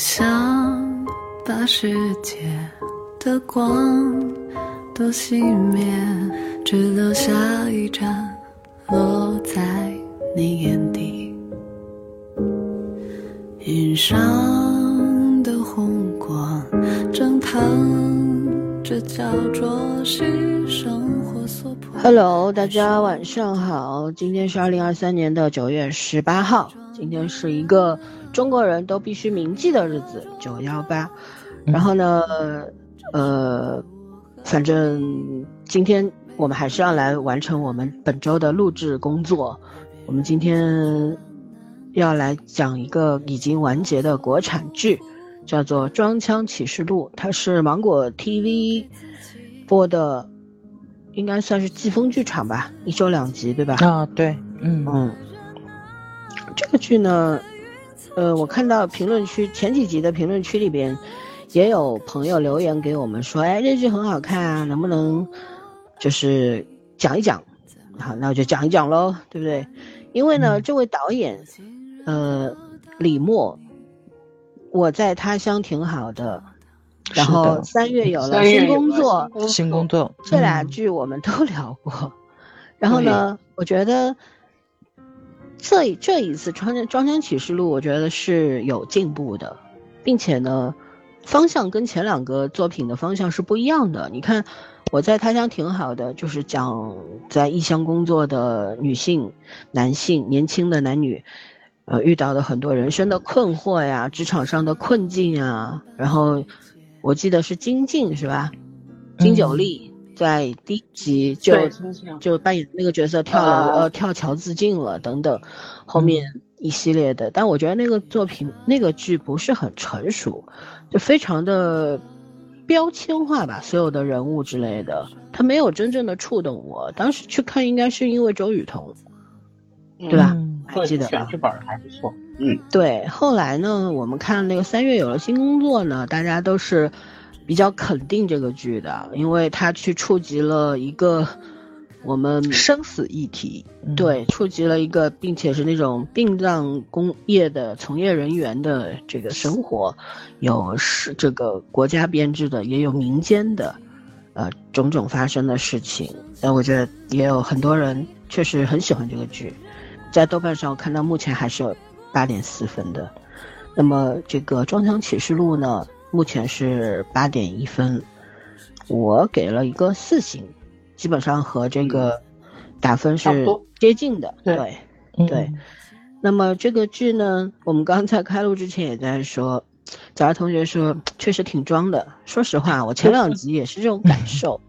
想把世界的光都熄灭，只留下一盏落在你眼底。云上的红光正烫着，焦灼是生活所迫。Hello，大家晚上好，今天是二零二三年的九月十八号，今天是一个中国人都必须铭记的日子，九幺八。然后呢，呃，反正今天我们还是要来完成我们本周的录制工作。我们今天要来讲一个已经完结的国产剧，叫做《装腔启示录》，它是芒果 TV 播的。应该算是季风剧场吧，一周两集，对吧？啊，对，嗯嗯，这个剧呢，呃，我看到评论区前几集的评论区里边，也有朋友留言给我们说，哎，这剧很好看啊，能不能就是讲一讲？好，那我就讲一讲喽，对不对？因为呢，嗯这位导演，呃，李默，我在他乡挺好的，然后三月有了新工作，新新工作这俩嗯剧我们都聊过，然后呢，我觉得这这一次《装腔装腔启示录》，我觉得是有进步的，并且呢，方向跟前两个作品的方向是不一样的。你看，我在他乡挺好的，就是讲在异乡工作的女性、男性、年轻的男女，呃，遇到的很多人生的困惑呀，职场上的困境啊，然后我记得是金靖是吧？金九嗯莉在第一集就就扮演那个角色跳楼、啊呃跳桥自尽了等等，后面一系列的，但我觉得那个作品那个剧不是很成熟，就非常的标签化吧，所有的人物之类的，他没有真正的触动我。当时去看应该是因为周雨彤，对吧？嗯还记得剧本还不错，嗯，对，后来呢，我们看那个三月有了新工作呢，大家都是比较肯定这个剧的，因为它去触及了一个我们生死议题，嗯，对触及了一个，并且是那种殡葬工业的从业人员的这个生活，有是这个国家编制的，也有民间的，呃，种种发生的事情。但我觉得也有很多人确实很喜欢这个剧，在豆瓣上我看到目前还是有八点四分的。那么这个《装腔启示录》呢，目前是八点一分，我给了一个四星，基本上和这个打分是接近的。对对，嗯对，那么这个剧呢，我们刚才开录之前也在说，早儿同学说确实挺装的。说实话，我前两集也是这种感受，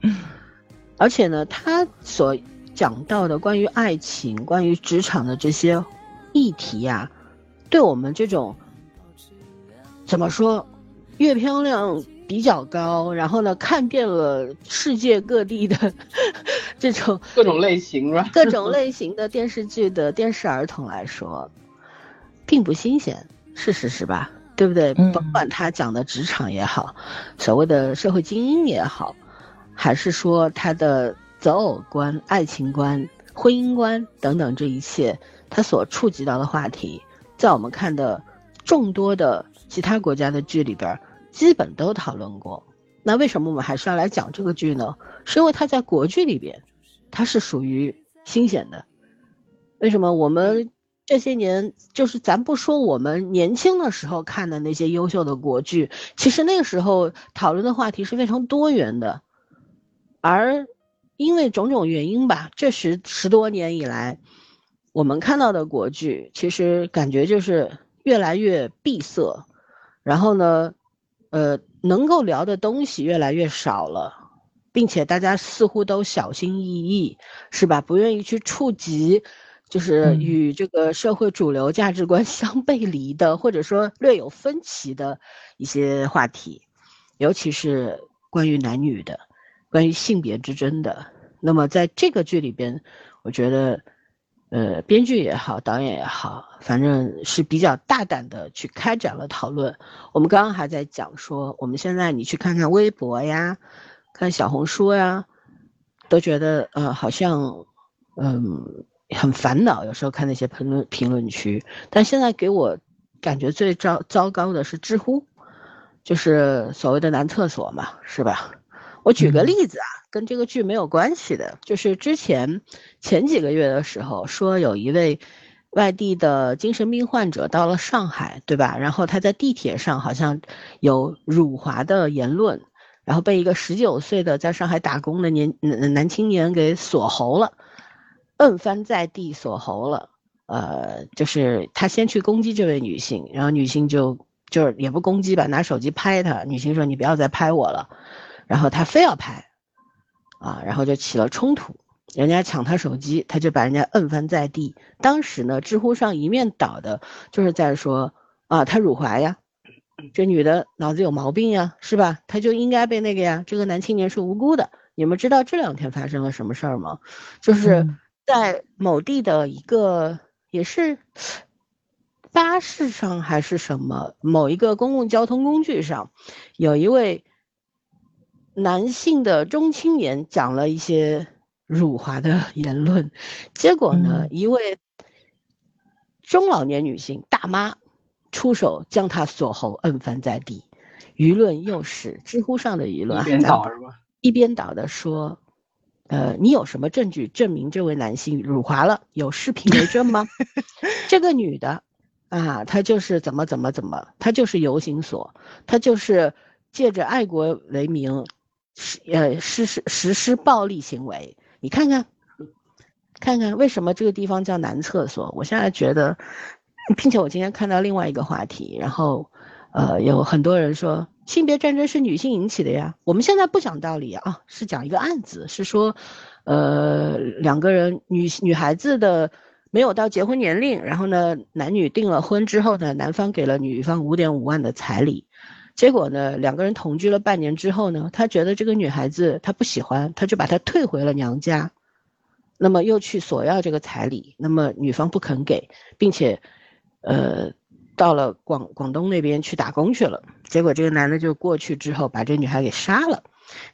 而且呢，他所讲到的关于爱情、关于职场的这些议题呀、对我们这种怎么说，阅片量比较高，然后呢，看遍了世界各地的 这种各种类型是吧？各种类型的电视剧的电视儿童来说，并不新鲜，是事实是吧？对不对？嗯甭管他讲的职场也好，所谓的社会精英也好，还是说他的择偶观、爱情观、婚姻观等等这一切，他所触及到的话题，在我们看的众多的其他国家的剧里边儿，基本都讨论过。那为什么我们还是要来讲这个剧呢？是因为它在国剧里边，它是属于新鲜的。为什么我们这些年，就是咱不说我们年轻的时候看的那些优秀的国剧，其实那个时候讨论的话题是非常多元的，而因为种种原因吧，这十十多年以来，我们看到的国剧，其实感觉就是越来越闭塞，然后呢，呃，能够聊的东西越来越少了。并且大家似乎都小心翼翼，是吧？不愿意去触及，就是嗯与这个社会主流价值观 相背离的，或者说略有分歧的一些话题，尤其是关于男女的，关于性别之争的。那么在这个剧里边，我觉得，呃，编剧也好，导演也好，反正是比较大胆的去开展了讨论。我们刚刚还在讲说，我们现在你去看看微博呀。看小红书呀，都觉得呃好像嗯很烦恼，有时候看那些评论评论区。但现在给我感觉最糟糟糕的是知乎，就是所谓的男厕所嘛，是吧？我举个例子啊，跟这个剧没有关系的，就是之前前几个月的时候，说有一位外地的精神病患者到了上海，对吧？然后他在地铁上好像有辱华的言论，然后被一个十九岁的在上海打工的年男男青年给锁喉了，摁翻在地锁喉了。呃，就是他先去攻击这位女性，然后女性就就是也不攻击吧，拿手机拍他。女性说：“你不要再拍我了。”然后他非要拍，啊，然后就起了冲突，人家抢他手机，他就把人家摁翻在地。当时呢，知乎上一面倒的就是在说啊，他辱华呀，这女的脑子有毛病呀，是吧？他就应该被那个呀。这个男青年是无辜的。你们知道这两天发生了什么事儿吗？就是在某地的一个。也是巴士上还是什么某一个公共交通工具上，有一位男性的中青年讲了一些辱华的言论，结果呢，一位中老年女性大妈出手将他锁喉摁翻在地，舆论又是知乎上的舆论，一边倒是吧？一边倒的说。呃，你有什么证据证明这位男性辱华了？有视频为证吗？这个女的，啊，她就是怎么怎么怎么，她就是游行所，她就是借着爱国为名，实呃实施实施暴力行为。你看看，看看为什么这个地方叫男厕所？我现在觉得，并且我今天看到另外一个话题，然后，呃，有很多人说。性别战争是女性引起的呀。我们现在不讲道理啊，是讲一个案子，是说，呃，两个人女女孩子的没有到结婚年龄，然后呢，男女订了婚之后呢，男方给了女方五点五万的彩礼，结果呢，两个人同居了半年之后呢，他觉得这个女孩子他不喜欢，他就把她退回了娘家，那么又去索要这个彩礼，那么女方不肯给，并且，呃。到了广广东那边去打工去了，结果这个男的就过去之后把这女孩给杀了。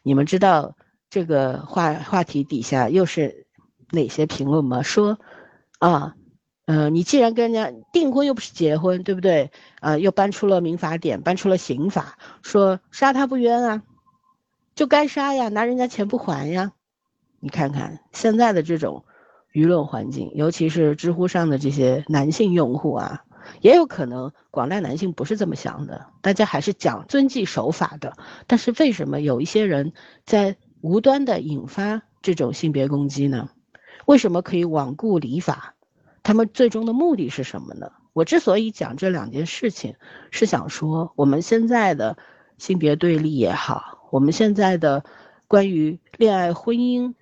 你们知道这个话话题底下又是哪些评论吗？说，啊，呃，你既然跟人家订婚又不是结婚，对不对？啊，又搬出了民法典，搬出了刑法，说杀他不冤啊，就该杀呀，拿人家钱不还呀。你看看现在的这种舆论环境，尤其是知乎上的这些男性用户啊。也有可能广大男性不是这么想的，大家还是讲遵纪守法的。但是为什么有一些人在无端的引发这种性别攻击呢？为什么可以罔顾礼法？他们最终的目的是什么呢？我之所以讲这两件事情，是想说我们现在的性别对立也好，我们现在的关于恋爱婚姻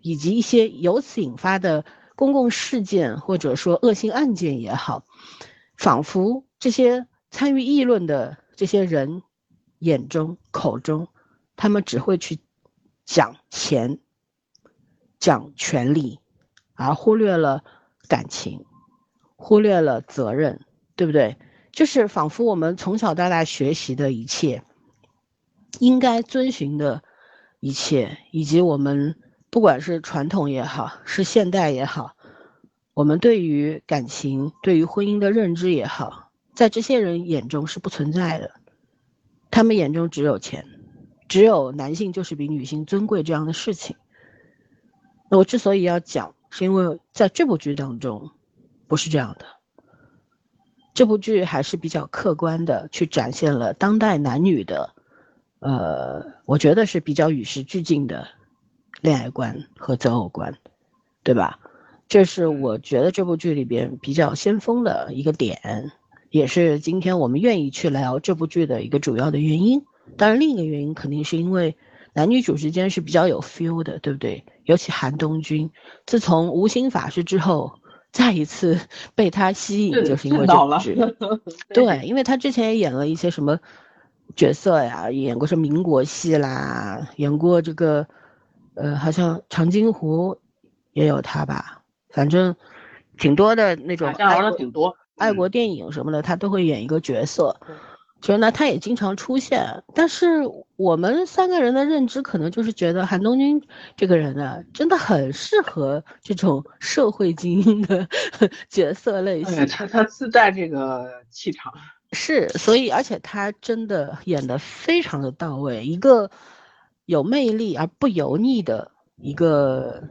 以及一些由此引发的公共事件或者说恶性案件也好。仿佛这些参与议论的这些人眼中、口中，他们只会去讲钱、讲权利，而忽略了感情，忽略了责任，对不对？就是仿佛我们从小到大学习的一切，应该遵循的一切，以及我们不管是传统也好，是现代也好。我们对于感情、对于婚姻的认知也好，在这些人眼中是不存在的，他们眼中只有钱，只有男性就是比女性尊贵这样的事情。我之所以要讲，是因为在这部剧当中，不是这样的。这部剧还是比较客观的去展现了当代男女的，呃，我觉得是比较与时俱进的恋爱观和择偶观，对吧？这是我觉得这部剧里边比较先锋的一个点，也是今天我们愿意去聊这部剧的一个主要的原因。当然，另一个原因肯定是因为男女主之间是比较有 feel 的，对不对？尤其韩东君，自从无心法师之后，再一次 被他吸引，就是因为这部剧。对，因为他之前也演了一些什么角色呀，演过什么民国戏啦，演过这个，呃，好像长津湖也有他吧。反正挺多的那种爱国挺多爱国电影什么的，他都会演一个角色。觉得他也经常出现，但是我们三个人的认知可能就是觉得韩东君这个人呢，真的很适合这种社会精英的 角色类型。他他自带这个气场，是，所以而且他真的演的非常的到位，一个有魅力而不油腻的一个。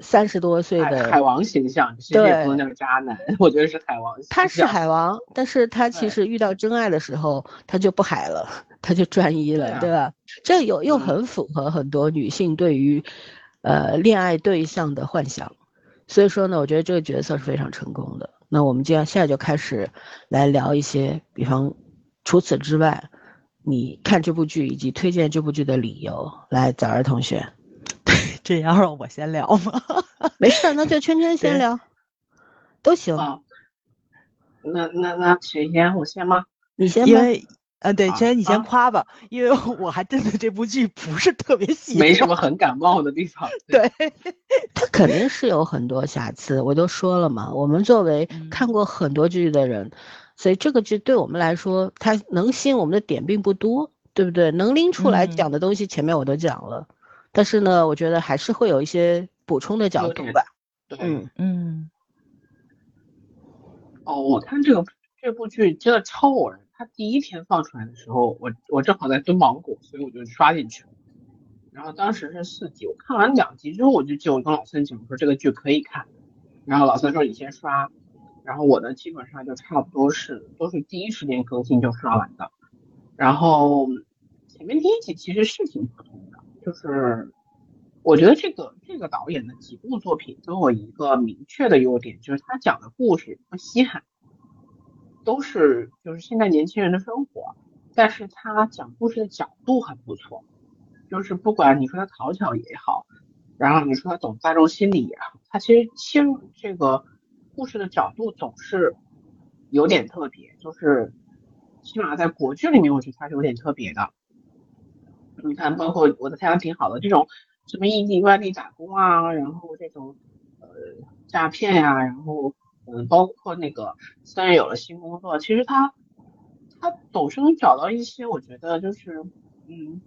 三十多岁的海王形象，其实也不能叫渣男，我觉得是海王。他是海王，但是他其实遇到真爱的时候，他就不海了，他就专一了，对吧？这有又很符合很多女性对于，呃，恋爱对象的幻想。所以说呢，我觉得这个角色是非常成功的。那我们接下来就开始来聊一些，比方除此之外，你看这部剧以及推荐这部剧的理由。来，早儿同学。这要让我先聊吗？没事，那就圈圈先聊，都行。那那那谁先？我先吗？你先。因为，呃，对，圈圈你先夸吧，因为我还真的这部剧不是特别喜欢，没什么很感冒的地方。对，他肯定是有很多瑕疵，我都说了嘛。我们作为看过很多剧的人，所以这个剧对我们来说，它能吸引我们的点并不多，对不对？能拎出来讲的东西，前面我都讲了。但是呢，我觉得还是会有一些补充的角度吧。嗯嗯。哦，我看这个这部剧真的超偶然。它第一天放出来的时候，我我正好在蹲芒果，所以我就刷进去了。然后当时是四集，我看完两集之后，我就就我跟老孙讲说这个剧可以看。然后老孙说你先刷，然后我呢基本上就差不多是都是第一时间更新就刷完的。然后前面第一集其实是挺普通的。就是，我觉得这个这个导演的几部作品都有一个明确的优点，就是他讲的故事不稀罕，都是就是现在年轻人的生活，但是他讲故事的角度很不错，就是不管你说他讨巧也好，然后你说他懂大众心理也好，他其实切入这个故事的角度总是有点特别，就是起码在国剧里面，我觉得他是有点特别的。你看，包括我的太阳挺好的这种，什么异地外地打工啊，然后这种呃诈骗呀，然后嗯，包括那个虽然有了新工作，其实他他总是能找到一些我觉得就是嗯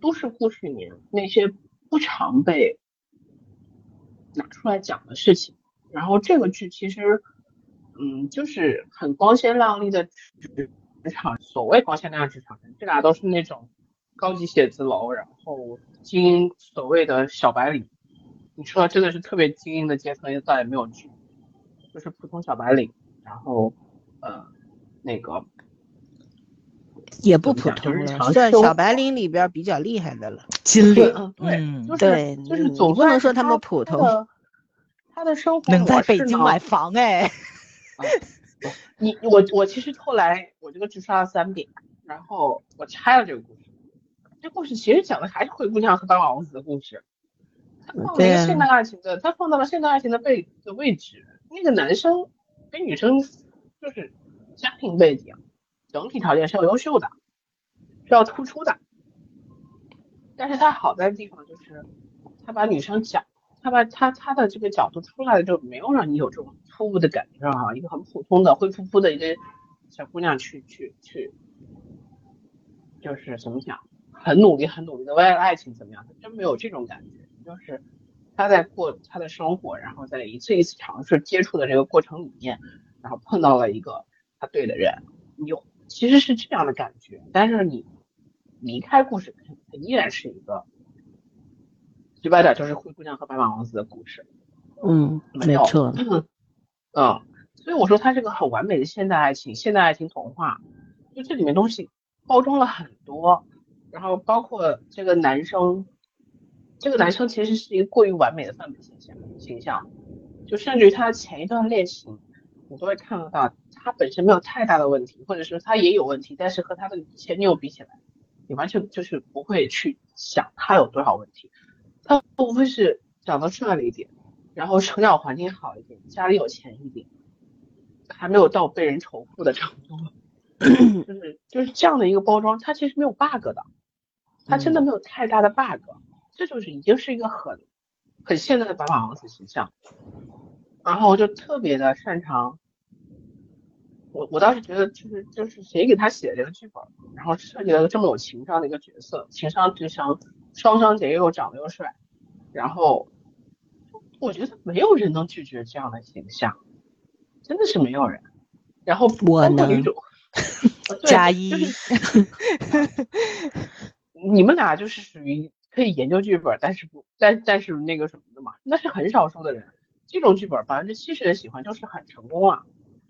都市故事里面那些不常被拿出来讲的事情。然后这个剧其实嗯就是很光鲜亮丽的职场，所谓光鲜亮丽职场，这俩都是那种。高级写字楼，然后精英所谓的小白领，你说真的是特别精英的阶层，也再也没有去，就是普通小白领，然后呃那个也不普通了，算小白领里边比较厉害的了。金领，对，就是就是总不能说他们普通。他的生活能在北京买房哎。你我我其实后来我这个剧刷了三遍，然后我拆了这个故事。这故事其实讲的还是灰姑娘和白马王子的故事，他放了一个现代爱情的，他放到了现代爱情的背的位置。那个男生跟女生就是家庭背景、整体条件是要优秀的，是要突出的。但是他好在的地方就是，他把女生讲，他把他他的这个角度出来了，就没有让你有这种突兀的感觉啊，一个很普通的灰扑扑的一个小姑娘去去去，就是怎么讲？很努力，很努力的为了爱情怎么样？他真没有这种感觉，就是他在过他的生活，然后在一次一次尝试接触的这个过程里面，然后碰到了一个他对的人，你其实是这样的感觉。但是你离开故事，它依然是一个，直白点就是灰姑娘和白马王子的故事。嗯，没错。嗯，所以我说它是个很完美的现代爱情，现代爱情童话。就这里面东西包装了很多。然后包括这个男生，这个男生其实是一个过于完美的范本形象形象，就甚至于他前一段恋情，你都会看得到他本身没有太大的问题，或者说他也有问题，但是和他的前女友比起来，你完全就是不会去想他有多少问题，他无非是长得帅了一点，然后成长环境好一点，家里有钱一点，还没有到被人仇富的程度，就是就是这样的一个包装，它其实没有 bug 的。它真的没有太大的 bug，这就是已经是一个很很现代的白马王子形象，然后就特别的擅长我我当时觉得就是就是谁给他写的这个剧本，然后设计了个这么有情商的一个角色，情商智商双商姐又长得又帅，然后我觉得没有人能拒绝这样的形象，真的是没有人。然后我能女主 加一，你们俩就是属于可以研究剧本，但是不但但是那个什么的嘛，那是很少数的人。这种剧本百分之七十的喜欢，就是很成功啊。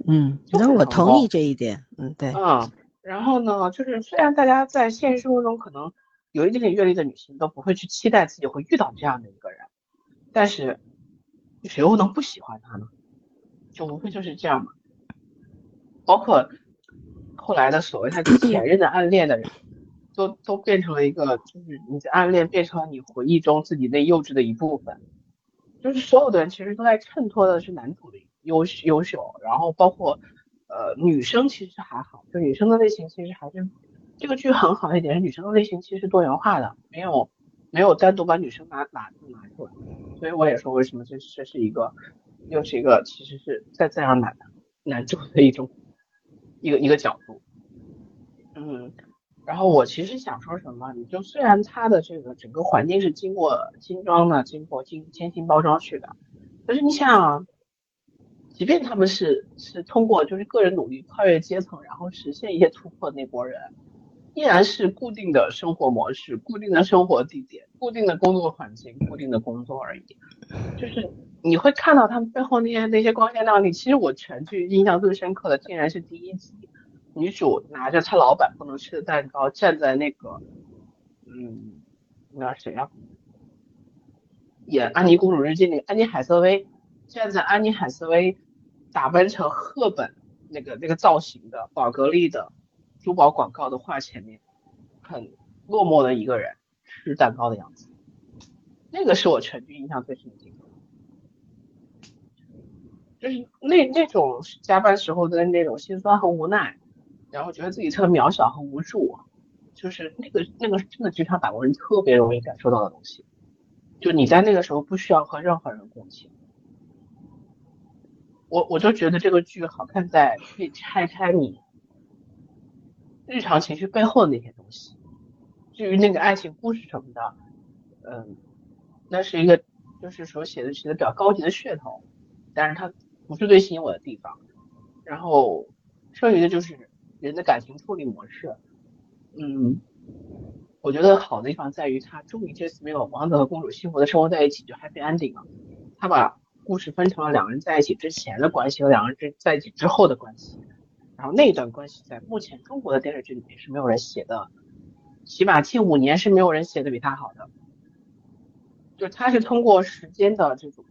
嗯，那我同意这一点。嗯，对。嗯，然后呢，就是虽然大家在现实生活中可能有一点点阅历的女性都不会去期待自己会遇到这样的一个人，但是谁又能不喜欢他呢？就无非就是这样嘛。包括后来的所谓他前任的暗恋的人，都都变成了一个，就是你的暗恋变成了你回忆中自己那幼稚的一部分。就是所有的人其实都在衬托的是男主的优优秀，然后包括呃女生其实还好，就女生的类型其实还是这个剧很好一点是女生的类型其实多元化的，没有没有单独把女生拿拿拿出来，所以我也说为什么这这是一个又是一个其实是在赞扬男男主的一种一个一个角度，嗯。然后我其实想说什么，你就虽然它的这个整个环境是经过精装的，经过精精心包装去的，可是你想，啊即便他们是是通过就是个人努力跨越阶层，然后实现一些突破，那波人依然是固定的生活模式、固定的生活地点、固定的工作环境、固定的工作而已。就是你会看到他们背后那些那些光鲜亮丽。其实我全剧印象最深刻的，竟然是第一集。女主拿着她老板不能吃的蛋糕，站在那个，嗯，那谁呀？演《安妮公主日记》那个安妮海瑟薇，站在安妮海瑟薇打扮成赫本那个那个造型的宝格丽的珠宝广告的画前面，很落寞的一个人吃蛋糕的样子，那个是我全剧印象最深的，就是那那种加班时候的那种心酸和无奈。然后觉得自己特别渺小和无助，就是那个那个真的职场打工人特别容易感受到的东西。就你在那个时候不需要和任何人共情。我我就觉得这个剧好看在可以拆开你日常情绪背后的那些东西。至于那个爱情故事什么的，嗯，那是一个就是说写的写的比较高级的噱头，但是它不是最吸引我的地方。然后剩余的就是。人的感情处理模式，嗯，我觉得好的地方在于，他终于这次没有王子和公主幸福的生活在一起，就 happy ending 了。他把故事分成了两个人在一起之前的关系和两个人之在一起之后的关系。然后那段关系在目前中国的电视剧里面是没有人写的，起码近五年是没有人写的比他好的。就他是通过时间的这种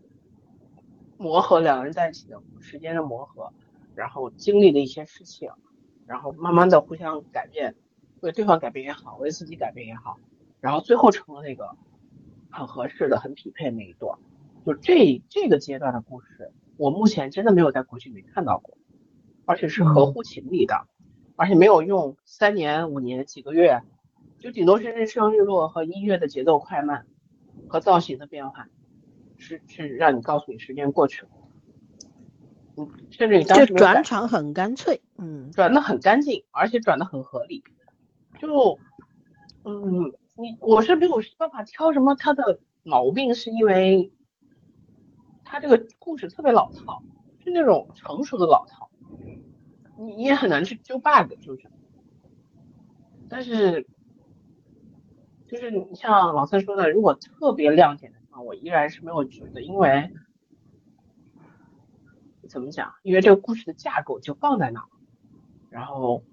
磨合，两个人在一起的时间的磨合，然后经历的一些事情。然后慢慢的互相改变，为对方改变也好，为自己改变也好，然后最后成了那个很合适的、很匹配那一段。就这这个阶段的故事，我目前真的没有在国剧里看到过，而且是合乎情理的，而且没有用三年、五年、几个月，就顶多是日升日落和音乐的节奏快慢和造型的变化，是是让你告诉你时间过去了。嗯，甚至你当时转场很干脆，嗯，转的很干净，而且转的很合理。就，嗯，你我是没有办法挑什么他的毛病，是因为他这个故事特别老套，是那种成熟的老套，你你也很难去揪 bug，是不是？但是，就是你像老三说的，如果特别亮点的我依然是没有觉得，因为。怎么讲？因为这个故事的架构就放在那儿，然后，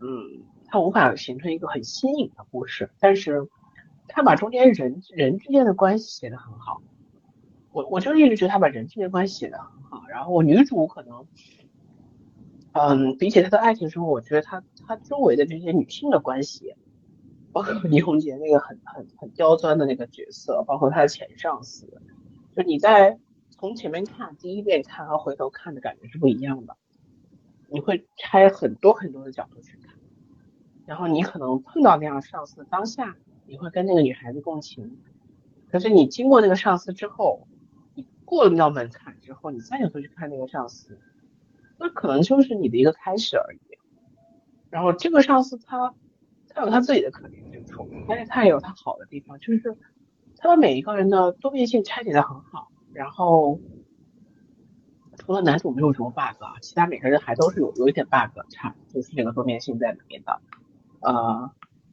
嗯，它无法形成一个很新颖的故事。但是，他把中间人人之间的关系写得很好。我我就一直觉得他把人之间关系写得很好。然后女主可能，嗯，比起她的爱情生活，我觉得她她周围的这些女性的关系，包括倪虹洁那个很很很刁钻的那个角色，包括她的前上司，就你在。从前面看，第一遍看和回头看的感觉是不一样的。你会拆很多很多的角度去看，然后你可能碰到那样上司，当下你会跟那个女孩子共情。可是你经过那个上司之后，你过了那道门槛之后，你再回头去看那个上司，那可能就是你的一个开始而已。然后这个上司他他有他自己的可怜之处，但是他也有他好的地方，就是他把每一个人的多面性拆解的很好。然后除了男主没有什么 bug，其他每个人还都是有有一点 bug 差，就是这个多面性在里面的。呃，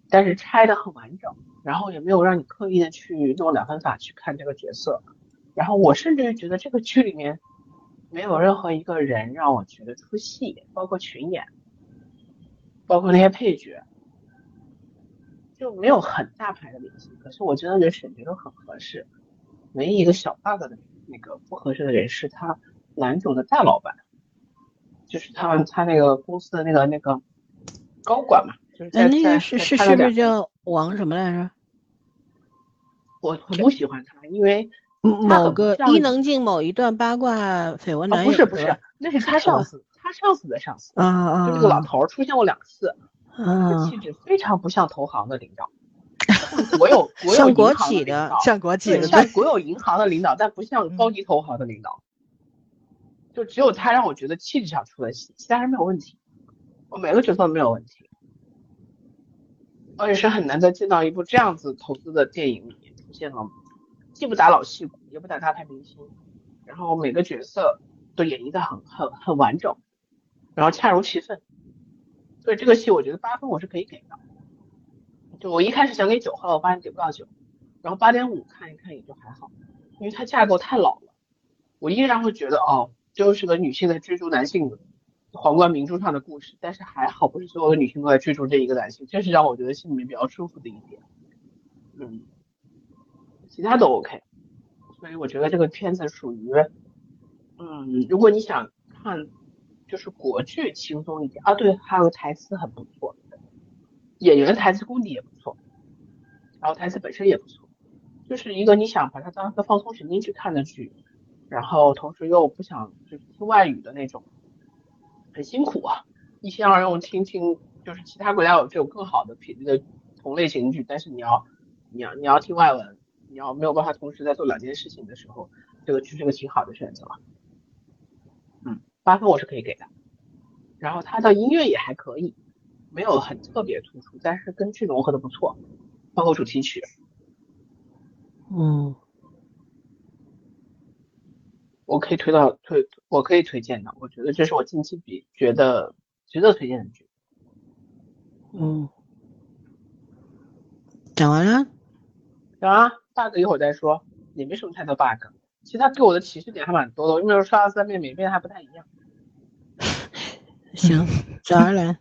但是拆的很完整，然后也没有让你刻意的去用两分法去看这个角色。然后我甚至觉得这个剧里面没有任何一个人让我觉得出戏，包括群演，包括那些配角，就没有很大牌的明星。可是我觉得人选角都很合适。唯一一个小 bug 的那个不合适的人是他男主的大老板，就是他他那个公司的那个那个高管嘛。哎，那个是是是不是叫王什么来着？我我不喜欢他，因为某个伊能静某一段八卦绯闻男友。不是不是，那是他上司，他上司的上司。啊啊！就这个老头出现过两次，啊，气质非常不像投行的领导，国有国有国企的，像国企的，像国有银行的领导，但不像高级投行的领导。就只有他让我觉得气质上出了戏，其他人没有问题，我每个角色都没有问题。我也是很难再见到一部这样子投资的电影里面出现了，既不打老戏骨，也不打大牌明星，然后每个角色都演绎的很很很完整，然后恰如其分，所以这个戏我觉得八分我是可以给的。就我一开始想给九，后来我发现给不到九，然后八点五看一看也就还好，因为它架构太老了，我依然会觉得哦，就是个女性在追逐男性的。皇冠明珠上的故事，但是还好不是所有的女性都在追逐这一个男性，这是让我觉得心里面比较舒服的一点。嗯，其他都 OK，所以我觉得这个片子属于，嗯，如果你想看就是国剧轻松一点啊，对，还有台词很不错，演员台词功底也不错，然后台词本身也不错，就是一个你想把它当个放松神经去看的剧，然后同时又不想就是听外语的那种。很辛苦啊，一心二用听听，就是其他国家有这种更好的品质的同类型剧，但是你要，你要你要听外文，你要没有办法同时在做两件事情的时候，这个剧是个挺好的选择。嗯，八分我是可以给的。然后它的音乐也还可以，没有很特别突出，但是跟剧融合的不错，包括主题曲。嗯。我可以推到推，我可以推荐的。我觉得这是我近期比觉得值得推荐的剧。嗯，讲完了。讲啊，bug 一会儿再说，也没什么太多 bug。其实他给我的启示点还蛮多的，因为刷了三遍，每遍还不太一样。行，张二来。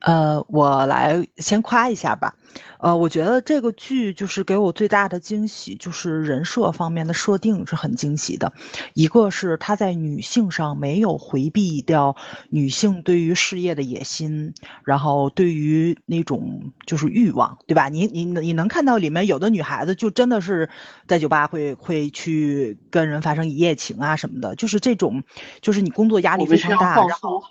呃，我来先夸一下吧。呃，我觉得这个剧就是给我最大的惊喜，就是人设方面的设定是很惊喜的。一个是他在女性上没有回避掉女性对于事业的野心，然后对于那种就是欲望，对吧？你你你能看到里面有的女孩子就真的是在酒吧会会去跟人发生一夜情啊什么的，就是这种，就是你工作压力非常大，然后。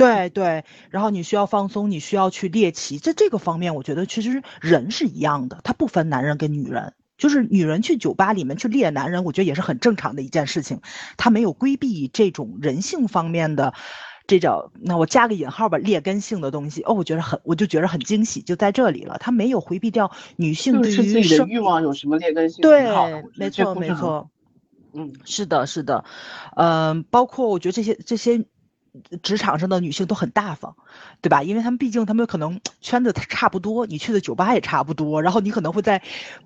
对对，然后你需要放松，你需要去猎奇，在这个方面，我觉得其实人是一样的，他不分男人跟女人，就是女人去酒吧里面去猎男人，我觉得也是很正常的一件事情，他没有规避这种人性方面的这种，那我加个引号吧，劣根性的东西，哦，我觉得很，我就觉得很惊喜，就在这里了，他没有回避掉女性对于自己的欲望有什么劣根性，对，没错没错，嗯，是的是的，嗯，包括我觉得这些这些。职场上的女性都很大方，对吧？因为他们毕竟他们可能圈子差不多，你去的酒吧也差不多，然后你可能会在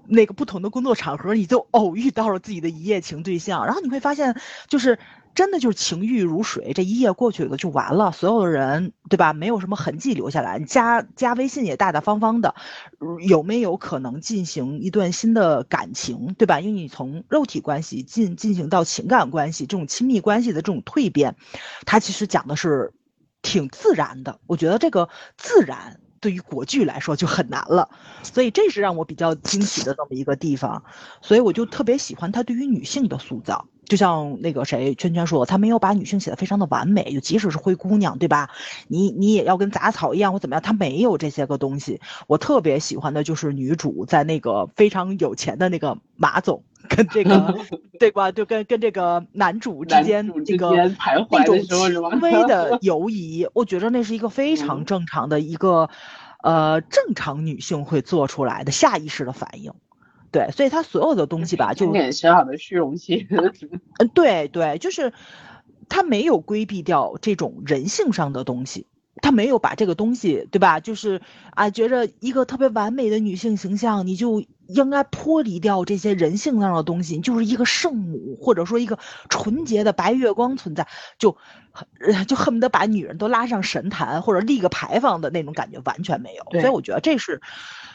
那个不同的工作场合，你就偶遇到了自己的一夜情对象，然后你会发现，就是。真的就是情欲如水，这一夜过去了就完了，所有的人对吧？没有什么痕迹留下来。加加微信也大大方方的，有没有可能进行一段新的感情，对吧？因为你从肉体关系进进行到情感关系，这种亲密关系的这种蜕变，它其实讲的是挺自然的。我觉得这个自然对于国剧来说就很难了，所以这是让我比较惊喜的这么一个地方。所以我就特别喜欢他对于女性的塑造。就像那个谁圈圈说，他没有把女性写的非常的完美，就即使是灰姑娘，对吧？你你也要跟杂草一样或怎么样，他没有这些个东西。我特别喜欢的就是女主在那个非常有钱的那个马总跟这个 对吧？就跟跟这个男主之间这个那种轻微的犹疑，我觉得那是一个非常正常的一个呃正常女性会做出来的下意识的反应。对，所以他所有的东西吧，就有点小小的虚荣心。嗯，对对，就是他没有规避掉这种人性上的东西，他没有把这个东西，对吧？就是啊，觉着一个特别完美的女性形象，你就应该脱离掉这些人性上的东西，就是一个圣母，或者说一个纯洁的白月光存在，就就恨不得把女人都拉上神坛或者立个牌坊的那种感觉，完全没有。所以我觉得这是。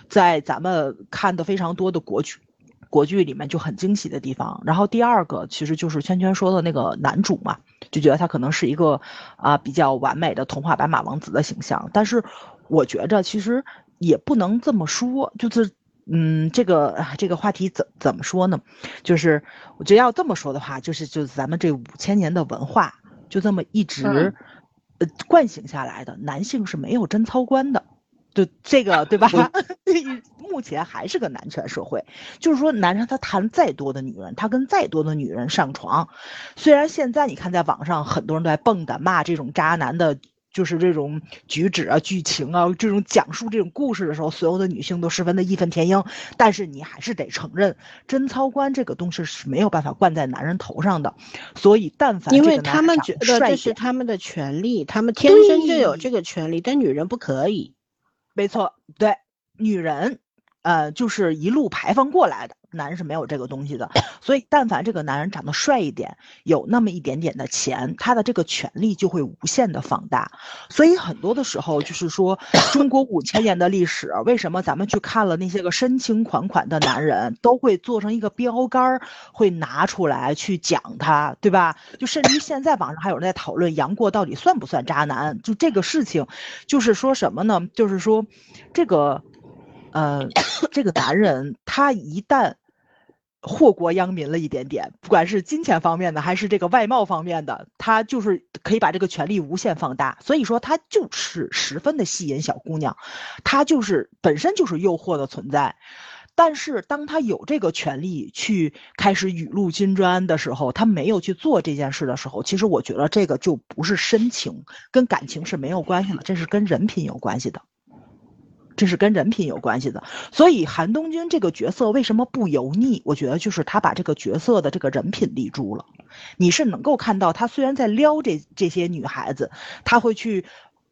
在咱们看的非常多的国剧，国剧里面就很惊喜的地方。然后第二个其实就是圈圈说的那个男主嘛，就觉得他可能是一个啊比较完美的童话白马王子的形象。但是我觉着其实也不能这么说，就是嗯，这个这个话题怎怎么说呢？就是我觉得要这么说的话，就是就是咱们这五千年的文化就这么一直呃惯性下来的，男性是没有贞操观的。就这个对吧？目前还是个男权社会，就是说，男人他谈再多的女人，他跟再多的女人上床，虽然现在你看在网上很多人都在蹦跶骂这种渣男的，就是这种举止啊、剧情啊，这种讲述这种故事的时候，所有的女性都十分的义愤填膺，但是你还是得承认，贞操观这个东西是没有办法灌在男人头上的，所以但凡因为他们觉得这是他们的权利，他们天生就有这个权利，但女人不可以。没错，对，女人，呃，就是一路排放过来的。男人是没有这个东西的，所以但凡这个男人长得帅一点，有那么一点点的钱，他的这个权利就会无限的放大。所以很多的时候，就是说中国五千年的历史，为什么咱们去看了那些个深情款款的男人，都会做成一个标杆，会拿出来去讲他，对吧？就甚至于现在网上还有人在讨论杨过到底算不算渣男？就这个事情，就是说什么呢？就是说这个。呃，这个男人他一旦祸国殃民了一点点，不管是金钱方面的还是这个外貌方面的，他就是可以把这个权力无限放大。所以说他就是十分的吸引小姑娘，他就是本身就是诱惑的存在。但是当他有这个权利去开始雨露均沾的时候，他没有去做这件事的时候，其实我觉得这个就不是深情，跟感情是没有关系的，这是跟人品有关系的。这是跟人品有关系的，所以韩东君这个角色为什么不油腻？我觉得就是他把这个角色的这个人品立住了。你是能够看到他虽然在撩这这些女孩子，他会去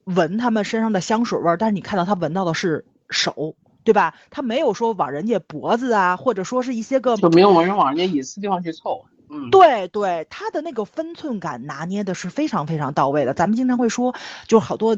闻他们身上的香水味儿，但是你看到他闻到的是手，对吧？他没有说往人家脖子啊，或者说是一些个就没有人往人家隐私地方去凑。嗯，对对，他的那个分寸感拿捏的是非常非常到位的。咱们经常会说，就是好多。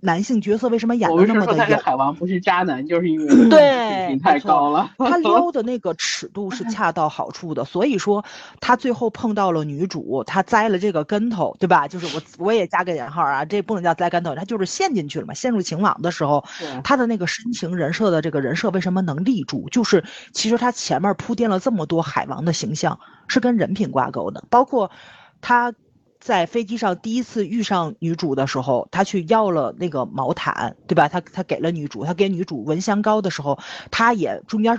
男性角色为什么演的那么的有？海王不是渣男，就是因为 对水平太高了。他 撩的那个尺度是恰到好处的，所以说他最后碰到了女主，他栽了这个跟头，对吧？就是我 我也加个引号啊，这不能叫栽跟头，他就是陷进去了嘛，陷入情网的时候，他的那个深情人设的这个人设为什么能立住？就是其实他前面铺垫了这么多海王的形象，是跟人品挂钩的，包括他。在飞机上第一次遇上女主的时候，他去要了那个毛毯，对吧？他他给了女主，他给女主闻香膏的时候，他也中间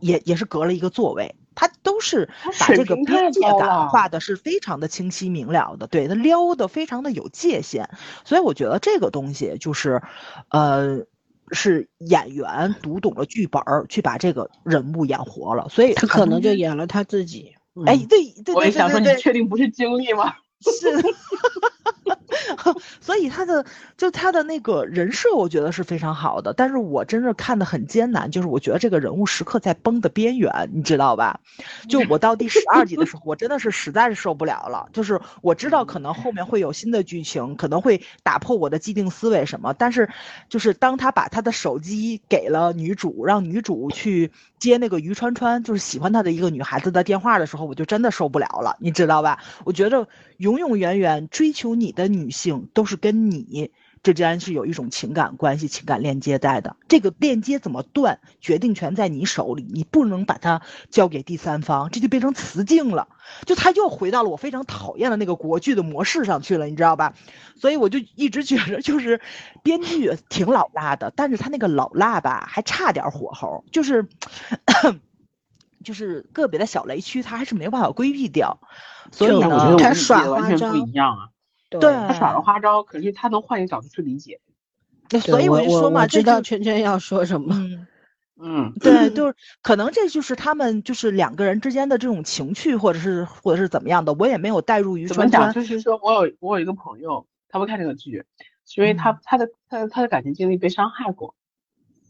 也也是隔了一个座位，他都是把这个边界感画的是非常的清晰明了的，对他撩的非常的有界限，所以我觉得这个东西就是，呃，是演员读懂了剧本儿去把这个人物演活了，所以他可能就演了他自己。哎，对对对对对，我也想说，你确定不是经历吗？是，所以他的就他的那个人设，我觉得是非常好的。但是我真的看的很艰难，就是我觉得这个人物时刻在崩的边缘，你知道吧？就我到第十二集的时候，我真的是实在是受不了了。就是我知道可能后面会有新的剧情，可能会打破我的既定思维什么。但是就是当他把他的手机给了女主，让女主去接那个于川川，就是喜欢他的一个女孩子的电话的时候，我就真的受不了了，你知道吧？我觉得永永远远追求你的女性都是跟你之间是有一种情感关系、情感链接在的。这个链接怎么断，决定权在你手里，你不能把它交给第三方，这就变成雌竞了。就他又回到了我非常讨厌的那个国剧的模式上去了，你知道吧？所以我就一直觉着，就是编剧挺老辣的，但是他那个老辣吧，还差点火候，就是。就是个别的小雷区，他还是没有办法规避掉，所以呢，他耍完全不一样啊。对，他耍了花招，可是他能换一个角度去理解。所以我就说嘛，知道圈圈要说什么。嗯，对，就是可能这就是他们就是两个人之间的这种情趣，或者是或者是怎么样的，我也没有带入于怎么讲，就是说我有我有一个朋友，他不看这个剧，因为他他的他他的感情经历被伤害过，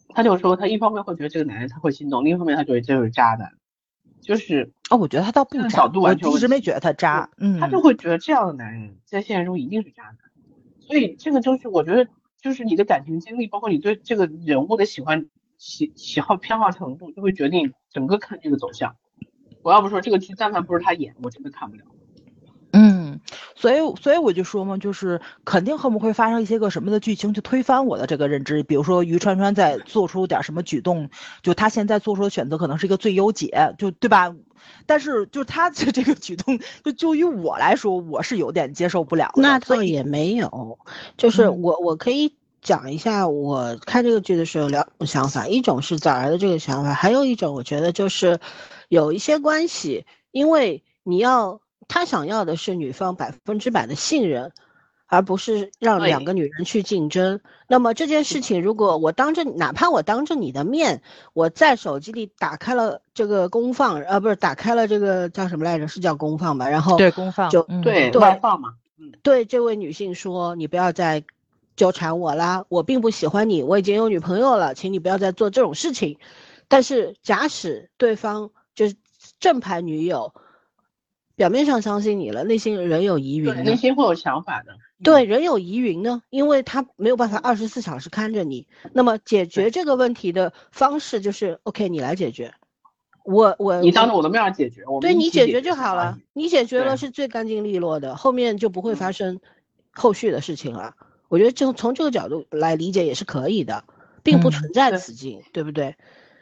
他就说他一方面会觉得这个男人他会心动，另一方面他觉得这就是渣男。就是哦，我觉得他倒不渣，我一直没觉得他渣，嗯，他就会觉得这样的男人在现实中一定是渣男，所以这个就是我觉得就是你的感情经历，包括你对这个人物的喜欢喜喜好偏好程度，就会决定整个看剧的走向。我要不说这个剧，但凡不是他演，我真的看不了。嗯，所以所以我就说嘛，就是肯定后面会发生一些个什么的剧情去推翻我的这个认知，比如说于川川在做出点什么举动，就他现在做出的选择可能是一个最优解，就对吧？但是就他的 这个举动，就就于我来说，我是有点接受不了。那倒也没有，就是我我可以讲一下我看这个剧的时候两种想法，一种是早儿的这个想法，还有一种我觉得就是有一些关系，因为你要。他想要的是女方百分之百的信任，而不是让两个女人去竞争。那么这件事情，如果我当着，哪怕我当着你的面，我在手机里打开了这个公放，呃，不是打开了这个叫什么来着？是叫公放吧？然后对公放就对外放嘛。嗯，对这位女性说，你不要再纠缠我啦，我并不喜欢你，我已经有女朋友了，请你不要再做这种事情。但是假使对方就是正牌女友。表面上相信你了，内心仍有疑云。内心会有想法的。对，人有疑云呢，因为他没有办法二十四小时看着你。那么解决这个问题的方式就是，OK，你来解决。我我你当着我的面解决，对你解决就好了。你解决了是最干净利落的，后面就不会发生后续的事情了。我觉得就从这个角度来理解也是可以的，并不存在此境，对不对？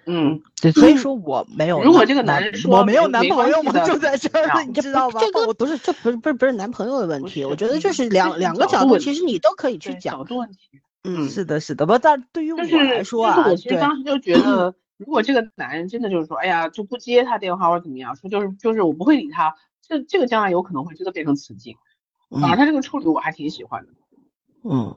嗯，对，所以说我没有。如果这个男人说我没有男朋友，我 就在这儿，你知道吧？这个不是，这不是不是不是男朋友的问题，我觉得就是两两个角度，其实你都可以去讲。角度问题。嗯，是的，是的，不，但对于我来说啊，我其实当时就觉得，如果这个男人真的就是说，哎呀，就不接他电话或者怎么样，说就是就是我不会理他，这这个将来有可能会真的变成雌竞。反而他这个处理我还挺喜欢的。嗯。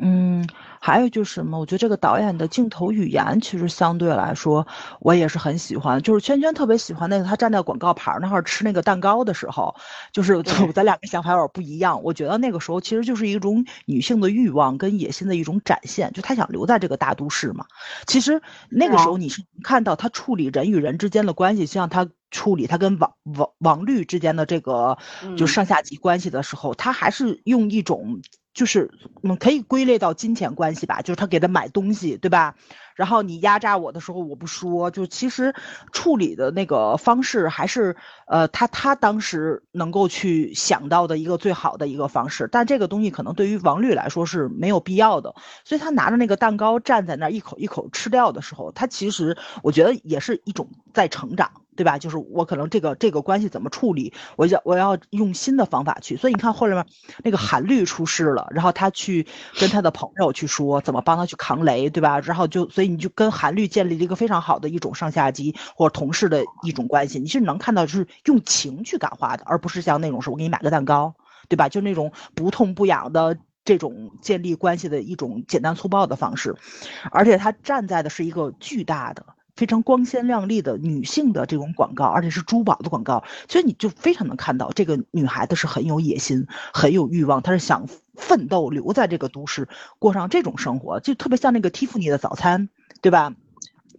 嗯，还有就是什么？我觉得这个导演的镜头语言其实相对来说，我也是很喜欢。就是圈圈特别喜欢那个他站在广告牌那块吃那个蛋糕的时候，就是咱两个想法有点不一样。我觉得那个时候其实就是一种女性的欲望跟野心的一种展现，就她想留在这个大都市嘛。其实那个时候你是看到他处理人与人之间的关系，像他处理他跟王王王律之间的这个就上下级关系的时候，他还是用一种。就是我们可以归类到金钱关系吧，就是他给他买东西，对吧？然后你压榨我的时候，我不说，就其实处理的那个方式还是，呃，他他当时能够去想到的一个最好的一个方式。但这个东西可能对于王律来说是没有必要的，所以他拿着那个蛋糕站在那儿一口一口吃掉的时候，他其实我觉得也是一种在成长。对吧？就是我可能这个这个关系怎么处理，我要我要用新的方法去。所以你看后面那个韩律出事了，然后他去跟他的朋友去说怎么帮他去扛雷，对吧？然后就所以你就跟韩律建立了一个非常好的一种上下级或者同事的一种关系。你是能看到就是用情去感化的，而不是像那种是我给你买个蛋糕，对吧？就那种不痛不痒的这种建立关系的一种简单粗暴的方式。而且他站在的是一个巨大的。非常光鲜亮丽的女性的这种广告，而且是珠宝的广告，所以你就非常能看到这个女孩子是很有野心、很有欲望，她是想奋斗留在这个都市，过上这种生活，就特别像那个蒂芙尼的早餐，对吧？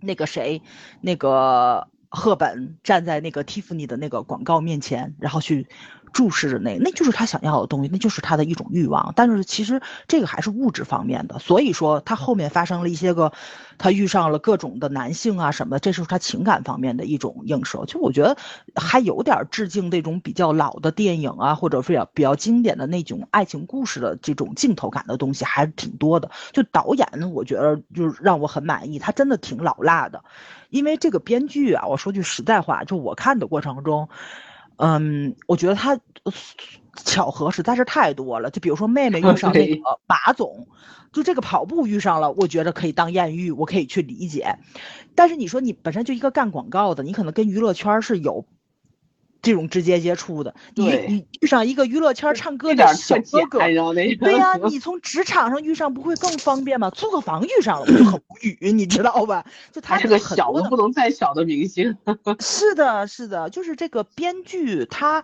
那个谁，那个赫本站在那个蒂芙尼的那个广告面前，然后去注视着那，那就是他想要的东西，那就是他的一种欲望。但是其实这个还是物质方面的，所以说他后面发生了一些个，他遇上了各种的男性啊什么的，这是他情感方面的一种映射。就我觉得还有点致敬那种比较老的电影啊，或者比较比较经典的那种爱情故事的这种镜头感的东西，还是挺多的。就导演，我觉得就是让我很满意，他真的挺老辣的。因为这个编剧啊，我说句实在话，就我看的过程中，嗯，我觉得他巧合实在是太多了。就比如说妹妹遇上那个马总，就这个跑步遇上了，我觉得可以当艳遇，我可以去理解。但是你说你本身就一个干广告的，你可能跟娱乐圈是有。这种直接接触的，你你遇上一个娱乐圈唱歌的小哥哥，对呀，你从职场上遇上不会更方便吗？租个房遇上了，我就很无语，你知道吧？就他是个小的不能再小的明星。是的，是的，就是这个编剧他。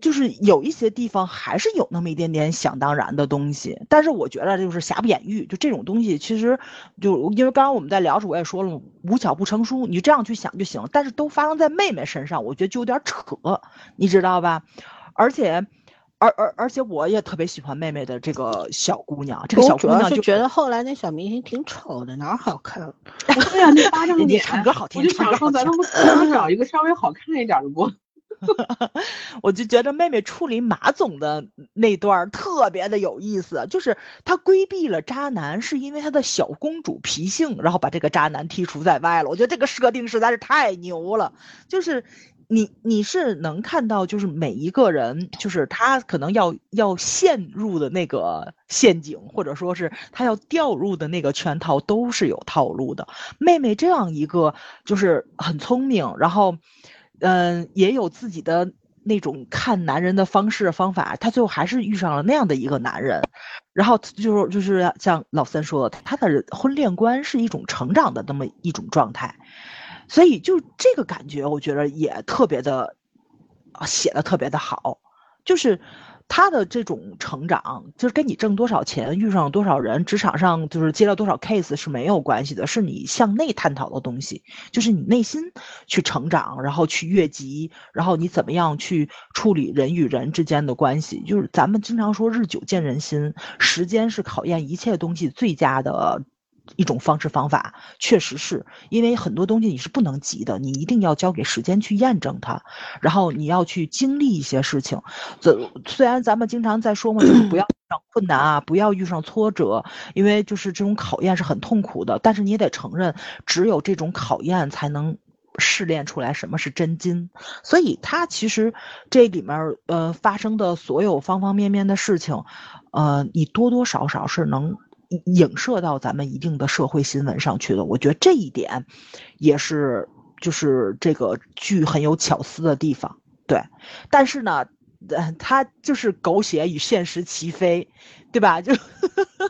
就是有一些地方还是有那么一点点想当然的东西，但是我觉得就是瑕不掩瑜，就这种东西其实就因为刚刚我们在聊时我也说了，无巧不成书，你这样去想就行。但是都发生在妹妹身上，我觉得就有点扯，你知道吧？而且，而而而且我也特别喜欢妹妹的这个小姑娘，这个小姑娘就觉得后来那小明星挺丑的，哪好看？对呀，那巴掌脸，唱歌好听，我就想说 咱能找一个稍微好看一点的不？我就觉得妹妹处理马总的那段特别的有意思，就是她规避了渣男，是因为她的小公主脾性，然后把这个渣男剔除在外了。我觉得这个设定实在是太牛了。就是你你是能看到，就是每一个人，就是他可能要要陷入的那个陷阱，或者说是他要掉入的那个圈套，都是有套路的。妹妹这样一个就是很聪明，然后。嗯，也有自己的那种看男人的方式方法，她最后还是遇上了那样的一个男人，然后就是就是像老三说的，他的婚恋观是一种成长的那么一种状态，所以就这个感觉，我觉得也特别的，写的特别的好，就是。他的这种成长，就是跟你挣多少钱、遇上多少人、职场上就是接了多少 case 是没有关系的，是你向内探讨的东西，就是你内心去成长，然后去越级，然后你怎么样去处理人与人之间的关系。就是咱们经常说日久见人心，时间是考验一切东西最佳的。一种方式方法，确实是因为很多东西你是不能急的，你一定要交给时间去验证它，然后你要去经历一些事情。这虽然咱们经常在说嘛，就是不要遇上困难啊，不要遇上挫折，因为就是这种考验是很痛苦的。但是你也得承认，只有这种考验才能试炼出来什么是真金。所以它其实这里面呃发生的所有方方面面的事情，呃，你多多少少是能。影射到咱们一定的社会新闻上去了，我觉得这一点也是就是这个剧很有巧思的地方。对，但是呢，呃，它就是狗血与现实齐飞，对吧？就，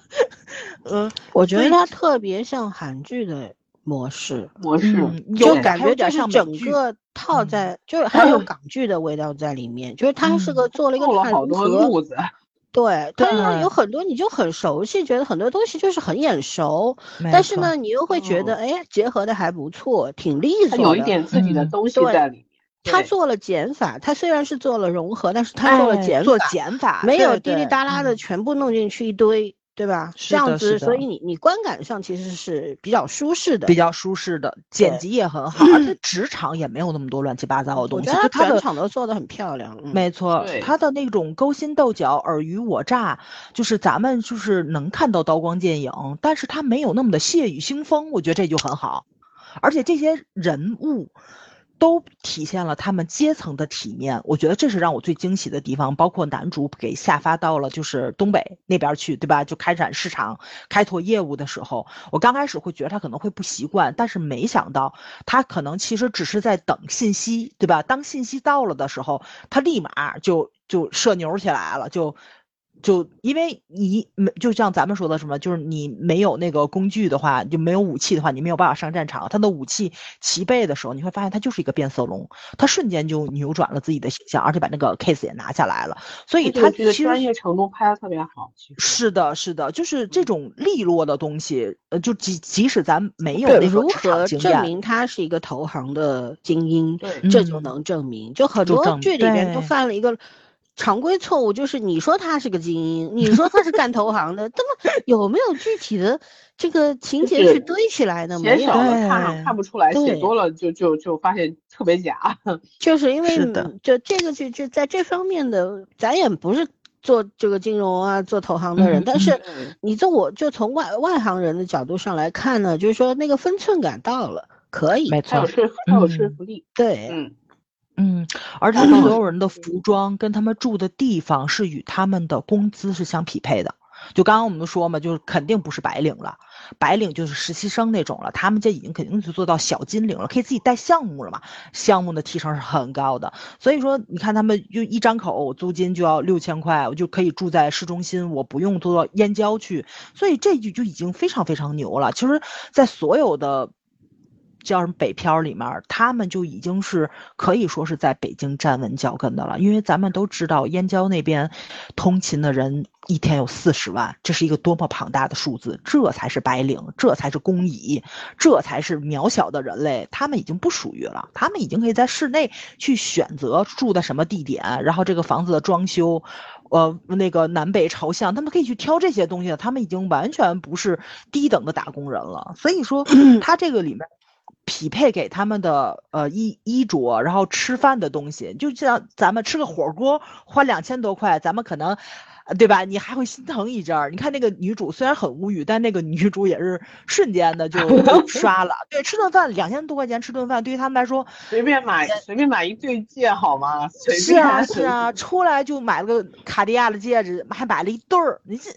嗯，我觉得它特别像韩剧的模式，模式就感觉就是整个套在，就是还有 港剧的味道在里面，就是它是个做了一个串合。对，但是有很多你就很熟悉，觉得很多东西就是很眼熟，但是呢，你又会觉得，哎，结合的还不错，挺利索，有一点自己的东西在里面。他做了减法，他虽然是做了融合，但是他做了减做减法，没有滴滴答答的全部弄进去一堆。对吧？这样子，所以你你观感上其实是比较舒适的，比较舒适的，剪辑也很好，而且职场也没有那么多乱七八糟的东西。就他的场都做的很漂亮，没错，他的那种勾心斗角、尔虞我诈，就是咱们就是能看到刀光剑影，但是他没有那么的血雨腥风，我觉得这就很好，而且这些人物。都体现了他们阶层的体面，我觉得这是让我最惊喜的地方。包括男主给下发到了就是东北那边去，对吧？就开展市场、开拓业务的时候，我刚开始会觉得他可能会不习惯，但是没想到他可能其实只是在等信息，对吧？当信息到了的时候，他立马就就社牛起来了，就。就因为你没，就像咱们说的什么，就是你没有那个工具的话，就没有武器的话，你没有办法上战场。他的武器齐备的时候，你会发现他就是一个变色龙，他瞬间就扭转了自己的形象，而且把那个 case 也拿下来了。所以他其实专业程度拍的特别好。是的，是的，就是这种利落的东西，呃，就即即使咱没有那如何证明他是一个投行的精英，这就能证明。就很多剧里面都犯了一个。常规错误就是你说他是个精英，你说他是干投行的，那么有没有具体的这个情节去堆起来呢？写没有，少了看看不出来，写多了就就就发现特别假。就是因为的就这个就就在这方面的，咱也不是做这个金融啊、做投行的人，嗯但是嗯你这我就从外外行人的角度上来看呢，就是说那个分寸感到了，可以，没错它有，说服，它有说服力。对，嗯，嗯，而他们所有人的服装跟他们住的地方是与他们的工资是相匹配的。就刚刚我们说嘛，就是肯定不是白领了，白领就是实习生那种了，他们这已经肯定是做到小金领了，可以自己带项目了嘛，项目的提成是很高的。所以说，你看他们就一张口租金就要六千块，我就可以住在市中心，我不用坐到燕郊去，所以这就就已经非常非常牛了。其实，在所有的叫什么北漂里面儿，他们就已经是可以说是在北京站稳脚跟的了。因为咱们都知道，燕郊那边通勤的人一天有四十万，这是一个多么庞大的数字，这才是白领，这才是工蚁，这才是渺小的人类，他们已经不属于了，他们已经可以在室内去选择住在什么地点，然后这个房子的装修。呃，那个南北朝向，他们可以去挑这些东西了。他们已经完全不是低等的打工人了。所以说，他这个里面匹配给他们的呃衣衣着，然后吃饭的东西，就像咱们吃个火锅花两千多块，咱们可能。呃对吧？你还会心疼一阵儿。你看那个女主虽然很无语，但那个女主也是瞬间的就就刷了。对，吃顿饭两千多块钱吃顿饭，对于他们来说随便买随便买一对戒好吗？随是便啊是啊，出来就买了个卡地亚的戒指，还买了一对儿。你这，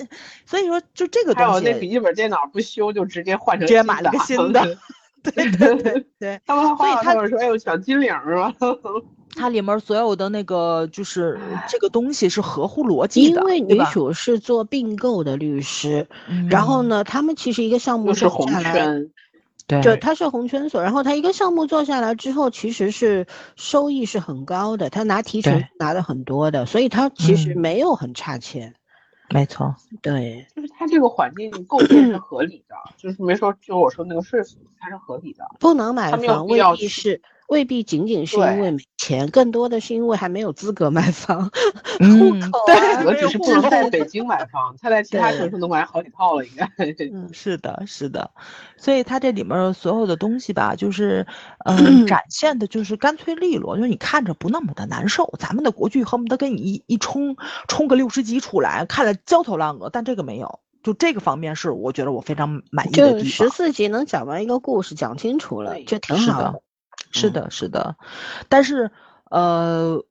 所以说就这个还有东西，那笔记本电脑不修就直接换成直接买了个新的对 对对对，他们还所以他画他们说，哎呦，小金领儿是吧？它里面所有的那个就是这个东西是合乎逻辑的，因为女？主是做并购的律师，嗯然后呢，他们其实一个项目是红圈，对就他是红圈所，然后他一个项目做下来之后，其实是收益是很高的，他拿提成拿的很多的，所以他其实嗯没有很差钱。没错，对，就是它这个环境构建是合理的，就是没说就我说那个税负它是合理的。不能买他没有房要去必是未必仅仅是因为没钱，更多的是因为还没有资格买房，户嗯口我只是不能在北京买房，他在其他城市能买好几套了，应该。嗯是的，是的，所以他这里面所有的东西吧，就是，嗯，展现的就是干脆利落，就是你看着不那么的难受。咱们的国剧恨不得给你一一冲冲个六十集出来，看了焦头烂额，但这个没有，就这个方面是我觉得我非常满意的就地方。十四集能讲完一个故事，讲清楚了，就挺好的。嗯。是的，是的，但是，呃，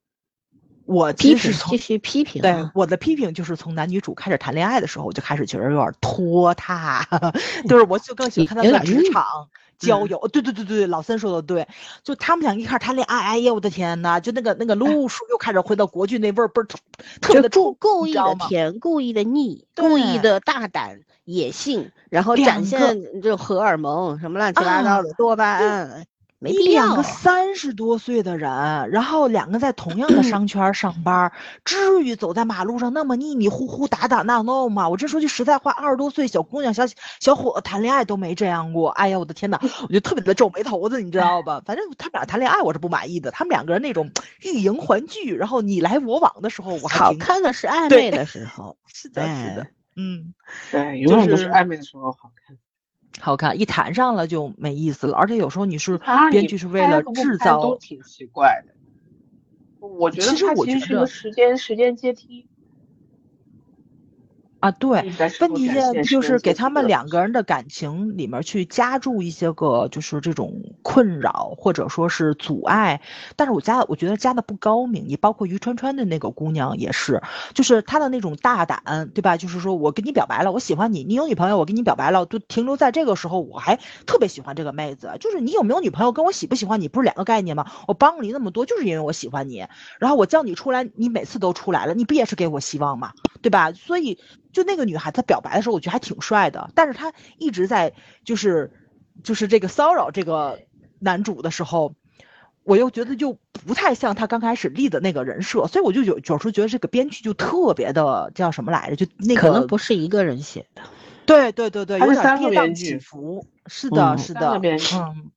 我批评其实从继续批评对啊，我的批评就是从男女主开始谈恋爱的时候，我就开始觉得有点拖沓，就是我就更喜欢看他们在职场交嗯。友。对对对对，老三说的对，就他们俩一开始谈恋爱，哎呀，我的天呐，就那个那个路数又开始回到国剧那味儿，倍儿特别的重，故故意？的甜，故意的腻，故意的大胆野性，然后展现就荷尔蒙什么乱七八啊糟的多巴胺，没必要两个。三十多岁的人，然后两个在同样的 商圈上班，至于走在马路上那么腻腻糊糊、打打闹闹吗？我这说句实在话，二十多岁小姑娘、小小伙子谈恋爱都没这样过。哎呀，我的天哪，我就特别的皱眉头子，你知道吧？反正他们俩谈恋爱我是不满意的，他们两个人那种 欲迎还拒，然后你来我往的时候，我还挺好看的是暧昧的时候，是的，是的哎，嗯。对，永远都就是是暧昧的时候好看。好看，一谈上了就没意思了，而且有时候你是编剧是为了制造都挺奇怪的。我觉得其实它我觉得其实是个时间时间阶梯，啊，对问题就是给他们两个人的感情里面去加注一些个就是这种困扰或者说是阻碍，但是我加我觉得加的不高明，你包括于川川的那个姑娘也是，就是她的那种大胆，对吧？就是说我跟你表白了，我喜欢你，你有女朋友，我跟你表白了，就停留在这个时候，我还特别喜欢这个妹子，就是你有没有女朋友跟我喜不喜欢你不是两个概念吗？我帮了你那么多，就是因为我喜欢你，然后我叫你出来，你每次都出来了，你不也是给我希望吗？对吧？所以就那个女孩子表白的时候，我觉得还挺帅的，但是她一直在就是就是这个骚扰这个男主的时候，我又觉得就不太像他刚开始立的那个人设，所以我就有有时候觉得这个编剧就特别的叫什么来着，就那个可能不是一个人写的。对对对对，有点他是三个跌宕编剧起伏。是的，嗯是的三个编，剧嗯，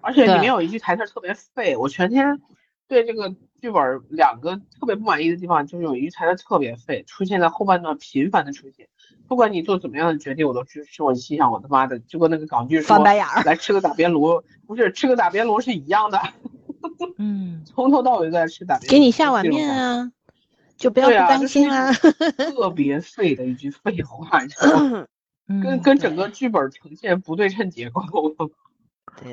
而且里面有一句台词特别废，我全天对这个剧本两个特别不满意的地方，就是有一才的特别废，出现在后半段频繁的出现。不管你做怎么样的决定，我都支持。我心想，我他妈的，就跟那个港剧说翻白眼儿，来吃个打边炉，不是吃个打边炉是一样的。嗯，从头到尾都在吃打边炉。给你下碗面啊，就不要不甘心啦。特别废的一句废话，你知道吗？跟跟整个剧本呈现不对称结构。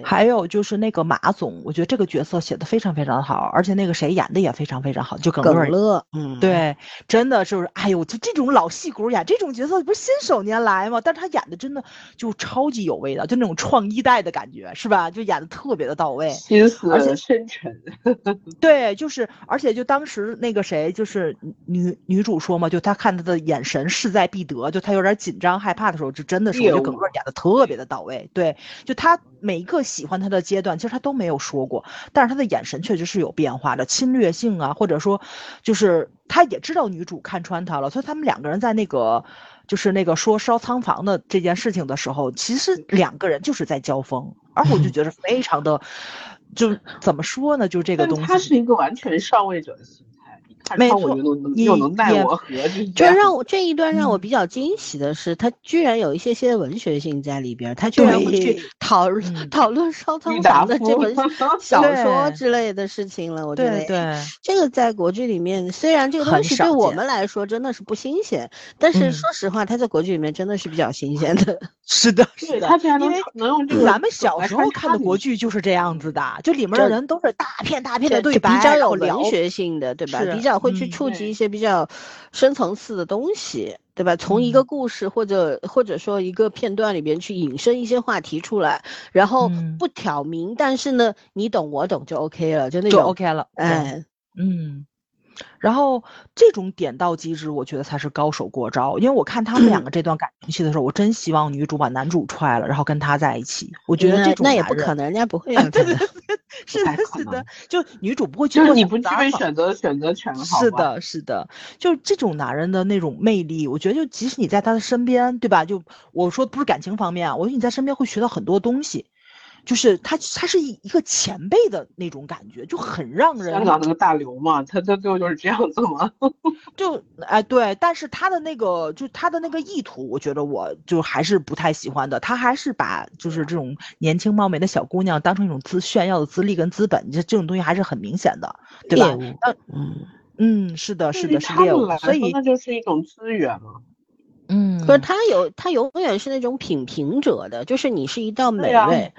还有就是那个马总，我觉得这个角色写的非常非常好，而且那个谁演的也非常非常好，就耿乐。乐，嗯，对，真的是，哎呦，就这种老戏骨演这种角色，不是信手拈来吗？但是他演的真的就超级有味道，就那种创一代的感觉，是吧？就演的特别的到位，心思而且深沉。对，就是，而且就当时那个谁，就是女女主说嘛，就她看他的眼神势在必得，就他有点紧张害怕的时候，就真的是我觉得耿乐演的特别的到位。对，就他每一个。喜欢他的阶段，其实他都没有说过，但是他的眼神确实是有变化的，侵略性啊，或者说，就是他也知道女主看穿他了，所以他们两个人在那个，就是那个说烧仓房的这件事情的时候，其实两个人就是在交锋，而我就觉得非常的，就怎么说呢，就这个东西，他是一个完全上位者。没错，又能奈我何？就让我这一段让我比较惊喜的是，他居然有一些些文学性在里边，他居然会去讨论讨论烧仓房的这本 小说之类的事情了。我觉得，对这个在国剧里面，虽然这个东西对我们来说真的是不新鲜，但是说实话，他在国剧里面真的是比较新鲜的。是的，是的，他居然能能用这个。咱们小时候看的国剧就是这样子的，就里面的人都是大片大片的对白，比较有文学性的，对吧？比较。会去触及一些比较深层次的东西，对吧？从一个故事或者或者说一个片段里边去引申一些话题出来，然后不挑明，但是呢，你懂我懂就 OK 了，就那种 OK 了。哎，嗯。然后这种点到即止，我觉得才是高手过招。因为我看他们两个 这段感情戏的时候，我真希望女主把男主踹了，然后跟他在一起。我觉得这种那也不可能，人家不 会。对对对，是的，是的，就女主不会 去。就是你不具备选择选择权，是的，是的，就这种男人的那种魅力，我觉得就即使你在他的身边，对吧？就我说不是感情方面啊，我说你在身边会学到很多东西。就是他，他是一一个前辈的那种感觉，就很让人。香港那个大刘嘛，他他最后就是这样子嘛。就哎对，但是他的那个，就他的那个意图，我觉得我就还是不太喜欢的。他还是把就是这种年轻貌美的小姑娘当成一种资炫耀的资历跟资本，这这种东西还是很明显的，对吧？嗯嗯，是的，是的，是业务，所以那就是一种资源嘛。嗯，可是他有，他永远是那种品评者的，就是你是一道美味。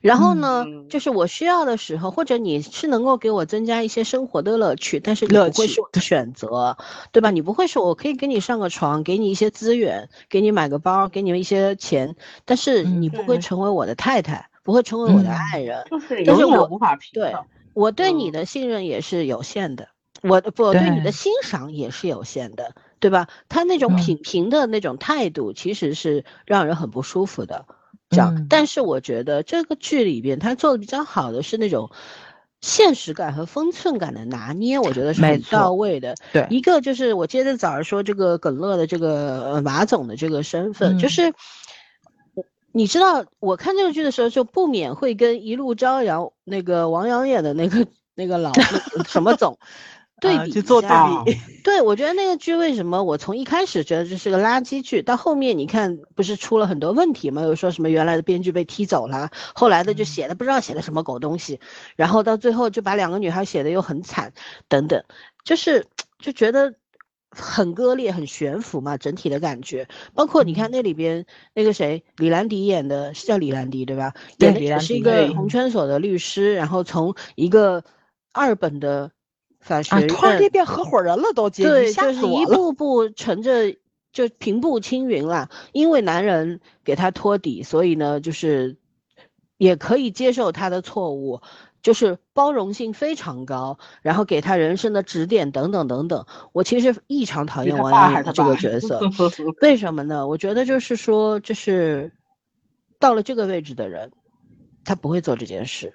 然后呢，就是我需要的时候，或者你是能够给我增加一些生活的乐趣，但是你不会是我的选择，对吧？你不会说我可以给你上个床，给你一些资源，给你买个包，给你们一些钱，但是你不会成为我的太太，不会成为我的爱人，就。是但是我无法对我对你的信任也是有限的，我不对你的欣赏也是有限的，对吧？他那种品评的那种态度，其实是让人很不舒服的。这样，但是我觉得这个剧里边他做的比较好的是那种现实感和分寸感的拿捏，我觉得是很到位的。对，一个就是我接着早上说这个耿乐的这个马总的这个身份，就是你知道，我看这个剧的时候就不免会跟《一路朝阳》那个王阳演的那个那个老什么总。对比去做对比，对我觉得那个剧为什么我从一开始觉得这是个垃圾剧，到后面你看不是出了很多问题吗？又说什么原来的编剧被踢走了，后来的就写的不知道写的什么狗东西，然后到最后就把两个女孩写的又很惨，等等，就是就觉得很割裂、很悬浮嘛，整体的感觉。包括你看那里边那个谁，李兰迪演的是叫李兰迪对吧？演的是一个红圈所的律师，然后从一个二本的。法学院突然间变合伙人了，都对，就是一步步乘着就平步青云了。因为男人给他托底，所以呢，就是也可以接受他的错误，就是包容性非常高，然后给他人生的指点等等等等。我其实异常讨厌王阳明这个角色，为什么呢？我觉得就是说，就是到了这个位置的人，他不会做这件事，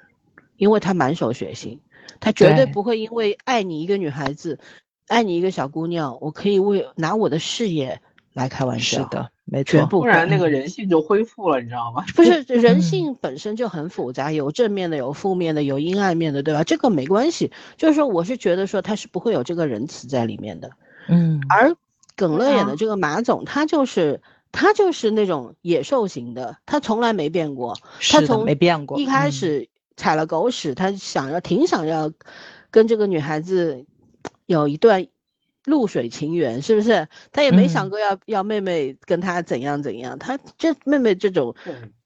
因为他满手血腥。他绝对不会因为爱你一个女孩子，爱你一个小姑娘，我可以为拿我的事业来开玩笑。是的，没错。不突然那个人性就恢复了，你知道吗？不是人性本身就很复杂，有正面的，有负面的，有阴暗面的，对吧？这个没关系，就是说我是觉得说他是不会有这个仁慈在里面的。嗯，而耿乐演的这个马总，他就是他就是那种野兽型的，他从来没变过。他从没变过。一开始踩了狗屎，他想要挺想要跟这个女孩子有一段露水情缘，是不是？他也没想过要要妹妹跟他怎样怎样。他这妹妹这种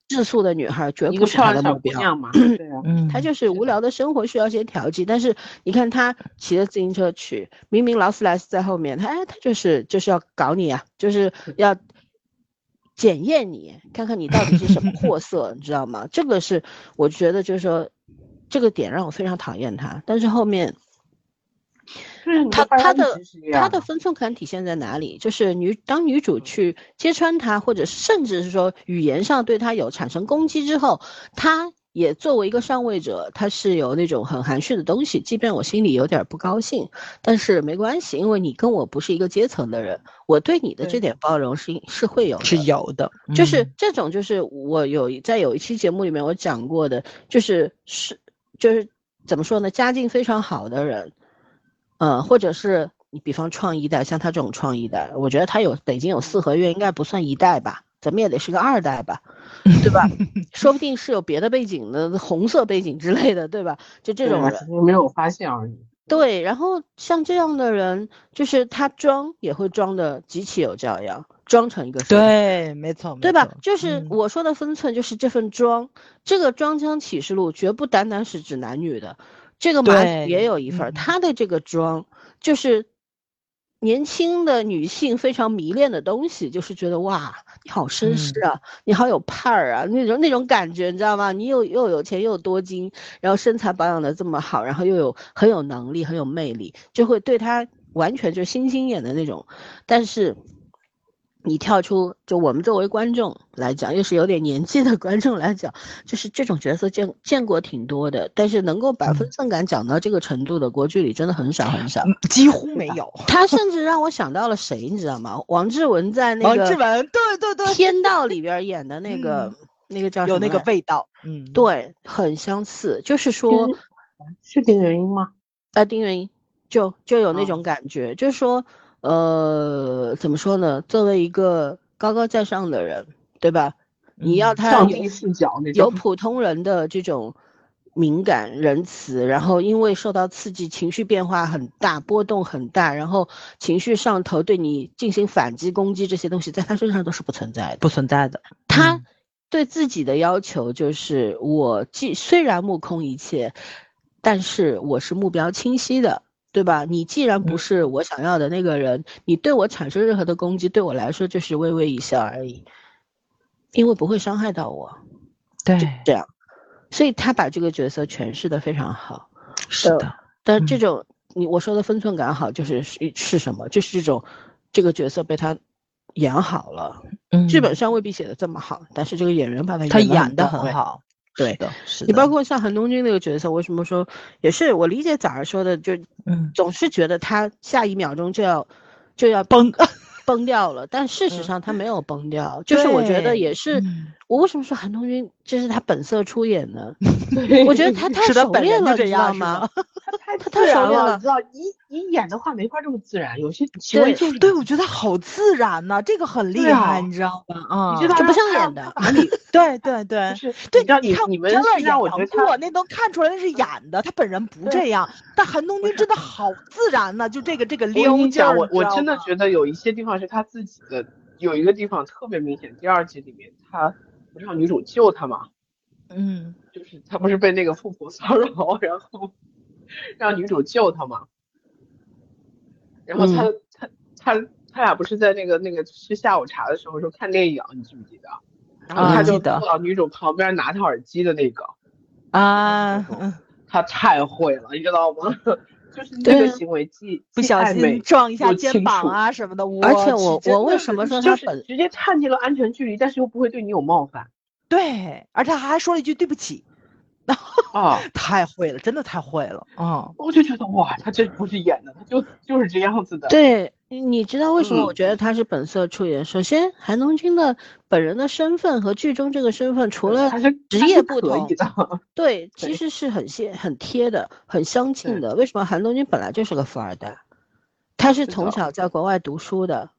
质素的女孩，绝不是他的目标嘛。对啊，他就是无聊的生活需要些调剂。但是你看他骑着自行车去，明明劳斯莱斯在后面，他哎，他就是就是要搞你啊，就是要检验你，看看你到底是什么 货色，你知道吗？这个是我觉得就是说这个点让我非常讨厌他。但是后面。他他的他的分寸感体现在哪里？就是女当女主去揭穿他，或者甚至是说语言上对他有产生攻击之后，他也作为一个上位者，他是有那种很含蓄的东西。即便我心里有点不高兴，但是没关系，因为你跟我不是一个阶层的人，我对你的这点包容是是会有是有的。就是这种，就是我有在有一期节目里面我讲过的，就是是就是怎么说呢？家境非常好的人。嗯，或者是你比方创一代，像他这种创一代，我觉得他有北京有四合院，应该不算一代吧，怎么也得是个二代吧，对吧？说不定是有别的背景的，红色背景之类的，对吧？就这种人没有发现而已。对，然后像这样的人，就是他装也会装的极其有教养，装成一个对，没错，对吧？就是我说的分寸，就是这份装，这个装腔启示录绝不单单是指男女的。这个马也有一份，他的这个装就是年轻的女性非常迷恋的东西，就是觉得哇，你好绅士啊，你好有派儿啊，那种那种感觉，你知道吗？你又又有钱又多金，然后身材保养的这么好，然后又有很有能力很有魅力，就会对她完全就星星眼的那种，但是。你跳出，就我们作为观众来讲，又是有点年纪的观众来讲，就是这种角色见见过挺多的，但是能够把分寸感讲到这个程度的国剧里真的很少很少，几乎没有。他甚至让我想到了谁，你知道吗？王志文在那个王志文，对对对，天道里边演的那个那个叫有那个味道，嗯，对，很相似。就是说，是丁元英吗？啊，丁元英就就有那种感觉，就是说。呃，怎么说呢？作为一个高高在上的人，对吧？你要他上帝视角那种有普通人的这种敏感、仁慈，然后因为受到刺激，情绪变化很大，波动很大，然后情绪上头，对你进行反击、攻击，这些东西在他身上都是不存在的，不存在的。他对自己的要求就是：我既虽然目空一切，但是我是目标清晰的。对吧？你既然不是我想要的那个人，你对我产生任何的攻击，对我来说就是微微一笑而已，因为不会伤害到我。对，这样，所以他把这个角色诠释的非常好。是的，但这种你我说的分寸感好，就是是是什么？就是这种这个角色被他演好了。嗯，剧本上未必写的这么好，但是这个演员把他他演的很好。对的，是你包括像韩东君那个角色，为什么说也是我理解早上说的，就嗯，总是觉得他下一秒钟就要就要崩。崩掉了，但事实上他没有崩掉，就是我觉得也是。我为什么说韩东君这是他本色出演的？我觉得他太熟练了，你知道吗？他太他太熟练了，知道？你你演的话没法这么自然，有些行为就是对我觉得好自然呐，这个很厉害，你知道吧？啊，这不像演的。对对对，是对，你看你们让我觉得我那都看出来那是演的，他本人不这样。但韩东君真的好自然呐，就这个这个溜劲儿。我我真的觉得有一些地方是他自己的，有一个地方特别明显。第二集里面他。不是让女主救他吗？嗯，就是他不是被那个富婆骚扰，然后让女主救他吗？然后他他他他俩不是在那个那个吃下午茶的时候说看电影，你记不记得？然后他就坐到女主旁边拿他耳机的那个啊，他太会了，你知道吗？就是那个行为既不小心撞一下肩膀啊什么的，而且我我为什么说他本直接探进了安全距离，但是又不会对你有冒犯？对，而且他还说了一句对不起，啊，太会了，真的太会了，啊，我就觉得哇，他这不是演的，他就就是这样子的。对。你知道为什么我觉得他是本色出演？首先，韩东君的本人的身份和剧中这个身份，除了职业不同，对，其实是很贴、很贴的、很相近的。为什么韩东君本来就是个富二代？他是从小在国外读书的，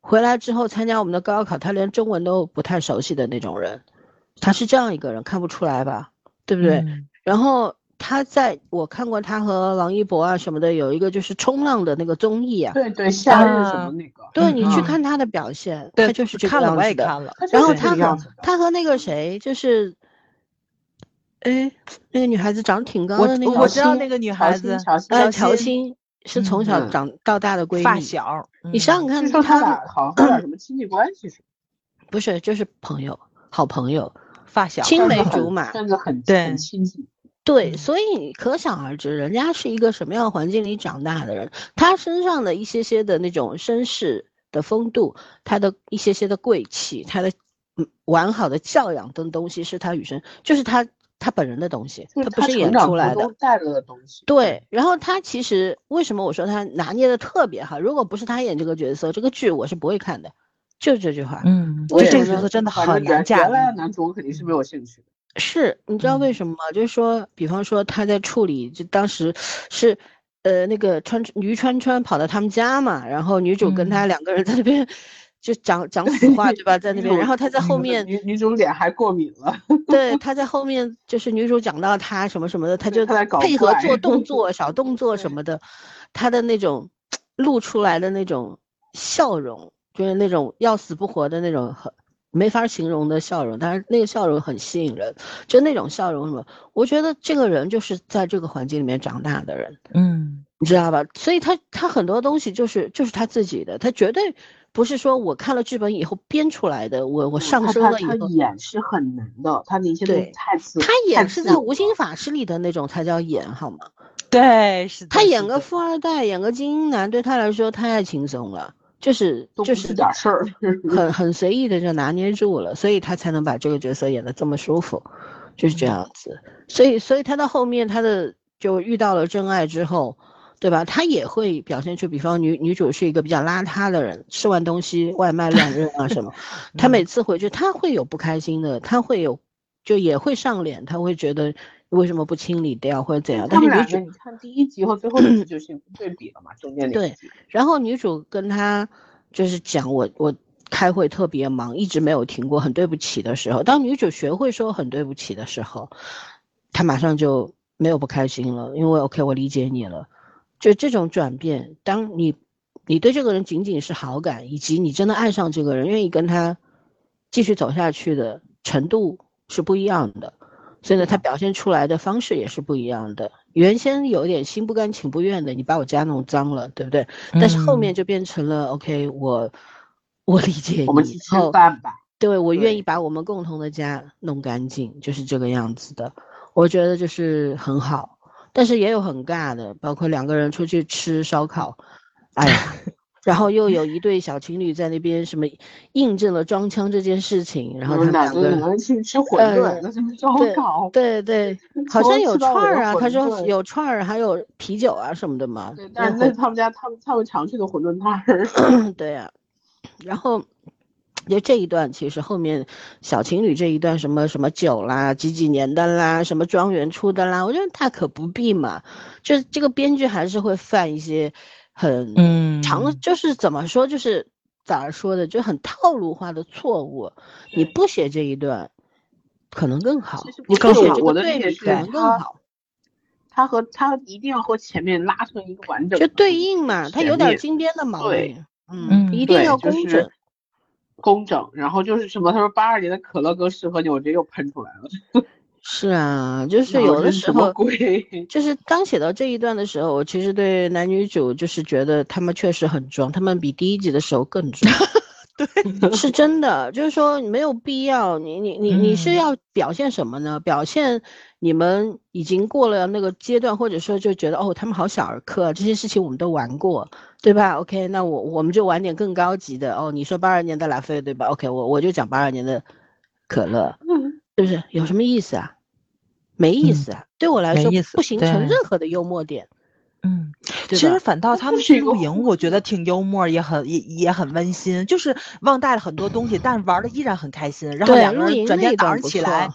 回来之后参加我们的高考，他连中文都不太熟悉的那种人，他是这样一个人，看不出来吧？对不对？然后。他在我看过他和王一博啊什么的，有一个就是冲浪的那个综艺啊，对对，夏日什么那个，对你去看他的表现，他就是这个样子的。然后他和他和那个谁，就是，哎，那个女孩子长得挺高的那个，我知道那个女孩子，呃，乔欣。是从小长到大的闺蜜，发小。你想想看，他俩好像有点什么亲戚关系是？不是，就是朋友，好朋友，发小，青梅竹马，真的很很亲近。对，所以你可想而知，人家是一个什么样的环境里长大的人，他身上的一些些的那种绅士的风度，他的一些些的贵气，他的嗯完好的教养等东西，是他与生就是他他本人的东西，他不是演出来的，带着的东西。对，然后他其实为什么我说他拿捏的特别好？如果不是他演这个角色，这个剧我是不会看的，就这句话。嗯，这个角色真的好难驾驭。原来的男主我肯定是没有兴趣的。是你知道为什么吗？就是说，比方说他在处理，就当时是，呃，那个川于川川跑到他们家嘛，然后女主跟他两个人在那边就讲讲死 话，对吧？在那边，然后他在后面，女女主脸还过敏了。对，他在后面就是女主讲到他什么什么的，他就配合做动 作、小动作什么的，他的那种露出来的那种笑容，就是那种要死不活的那种很。没法形容的笑容，但是那个笑容很吸引人，就那种笑容什么，我觉得这个人就是在这个环境里面长大的人，嗯，你知道吧？所以他他很多东西就是就是他自己的，他绝对不是说我看了剧本以后编出来的，我我上升了以后。他演是很难的，他的一些台词。他演是在无心法师里的那种才叫演好吗？对，是。他演个富二代，演个精英男，对他来说太轻松了。就是就是点事儿，很很随意的就拿捏住了，所以他才能把这个角色演得这么舒服，就是这样子。所以所以他到后面他的就遇到了真爱之后，对吧？他也会表现出，比方女女主是一个比较邋遢的人，吃完东西外卖乱扔啊什么，他每次回去他会有不开心的，他会有就也会上脸，他会觉得为什么不清理掉或者怎样。但是女主你看第一集和最后一集就是对比了嘛，中间对。然后女主跟他就是讲我我开会特别忙，一直没有停过，很对不起的时候，当女主学会说很对不起的时候，他马上就没有不开心了，因为 OK 我理解你了，就这种转变，当你你对这个人仅仅是好感，以及你真的爱上这个人，愿意跟他继续走下去的程度是不一样的，所以呢，他表现出来的方式也是不一样的。原先有点心不甘情不愿的，你把我家弄脏了，对不对？但是后面就变成了 OK，我我理解你，我们去吃饭吧。对，我愿意把我们共同的家弄干净，就是这个样子的。我觉得就是很好，但是也有很尬的，包括两个人出去吃烧烤，哎呀。然后又有一对小情侣在那边什么印证了装腔这件事情，然后他们两个人去吃馄饨，什么烧烤，对对，好像有串儿啊，他说有串儿，还有啤酒啊什么的嘛。对，但是那他们家他们他们常去的馄饨摊儿。对呀，然后就这一段，其实后面小情侣这一段什么什么酒啦，几几年的啦，什么庄园出的啦，我觉得大可不必嘛，就这个编剧还是会犯一些。很嗯长，就是怎么说，就是咋说的，就很套路化的错误。你不写这一段，可能更好。你不写我的对能更好。他和他一定要和前面拉成一个完整，就对应嘛。他有点金边的毛病，嗯，一定要工整，工整。然后就是什么？他说八二年的可乐更适合你，我这又喷出来了。是啊，就是有的时候，就是刚写到这一段的时候，我其实对男女主就是觉得他们确实很装，他们比第一集的时候更装。对，是真的，就是说没有必要。你你你你是要表现什么呢？表现你们已经过了那个阶段，或者说就觉得哦，他们好小儿科，这些事情我们都玩过，对吧？OK，那我我们就玩点更高级的哦。你说八二年的拉菲对吧？OK，我我就讲八二年的可乐。是不是有什么意思啊？没意思啊！对我来说不形成任何的幽默点，嗯，其实反倒他们去露营，我觉得挺幽默，也很也也很温馨，就是忘带了很多东西，但是玩的依然很开心。然后两个人转天早上起来，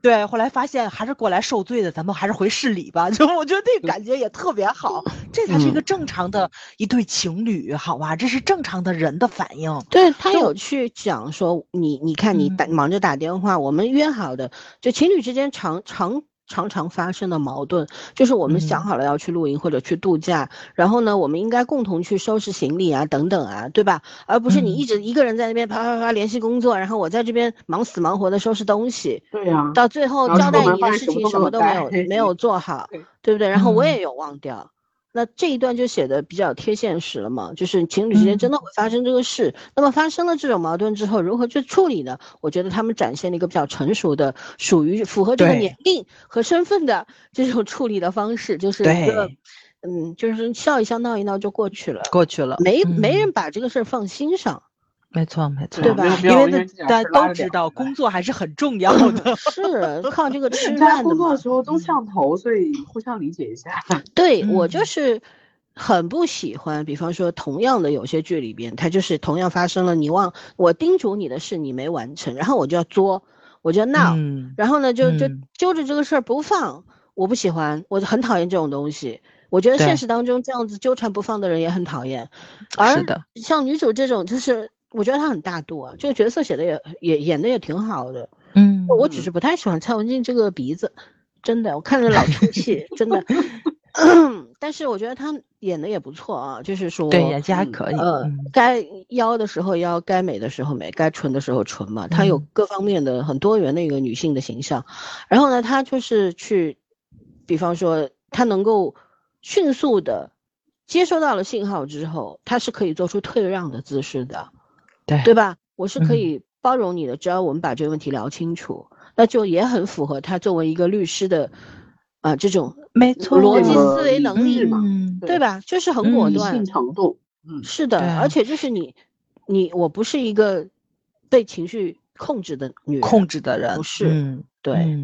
对，后来发现还是过来受罪的，咱们还是回市里吧。就我觉得那个感觉也特别好，这才是一个正常的一对情侣，好吧？这是正常的人的反应。对他有去讲说，你你看你打嗯忙着打电话，我们约好的，就情侣之间常常常常发生的矛盾，就是我们想嗯好了要去露营或者去度假，然后呢，我们应该共同去收拾行李啊，等等啊，对吧？而不是你嗯一直一个人在那边啪啪啪联系工作，然后我在这边忙死忙活的收拾东西，对呀，到最后交代你的事情什么都没有没有做好对，对不对？然后我嗯也有忘掉。那这一段就写的比较贴现实了嘛，就是情侣之间真的会发生这个事。那么发生了这种矛盾之后，如何去处理呢？我觉得他们展现了一个比较成熟的，属于符合这个年龄和身份的这种处理的方式，就是一个，嗯，就是笑一笑闹一闹就过去了，过去了，没没嗯人把这个事儿放心上。没错没错，对吧因为大家都知道，工作还是很重要的。是靠这个吃饭的嘛工作的。时候都上头，所以互相理解一下。对我就嗯是很不喜欢，比方说同样的有些剧里边，它就是同样发生了你忘我叮嘱你的事你没完成，然后我就要作，我就要闹，嗯然后呢就就嗯揪着这个事儿不放，我不喜欢，我很讨厌这种东西。我觉得现实当中这样子纠缠不放的人也很讨厌，而是的，像女主这种，就是我觉得他很大度啊，这个角色写的也也演的也挺好的。嗯，我只是不太喜欢蔡文静这个鼻子，真的，我看着老出 戏，真的。但是我觉得他演的也不错啊，就是说，对演技还嗯可以，呃嗯，该妖的时候妖，该美的时候美，该纯的时候纯嘛。她有嗯各方面的很多元的一个女性的形象。然后呢，她就是去，比方说，她能够迅速的接收到了信号之后，她是可以做出退让的姿势的。对对吧？我是可嗯以包容你的，只要我们把这个问题聊清楚，那就也很符合他作为一个律师的，啊、这种没错，逻辑思维能力嘛嗯对吧？就是很果嗯断程度，嗯，是的，对而且就是你，你我不是一个被情绪控制的女人，控制的人不是嗯对。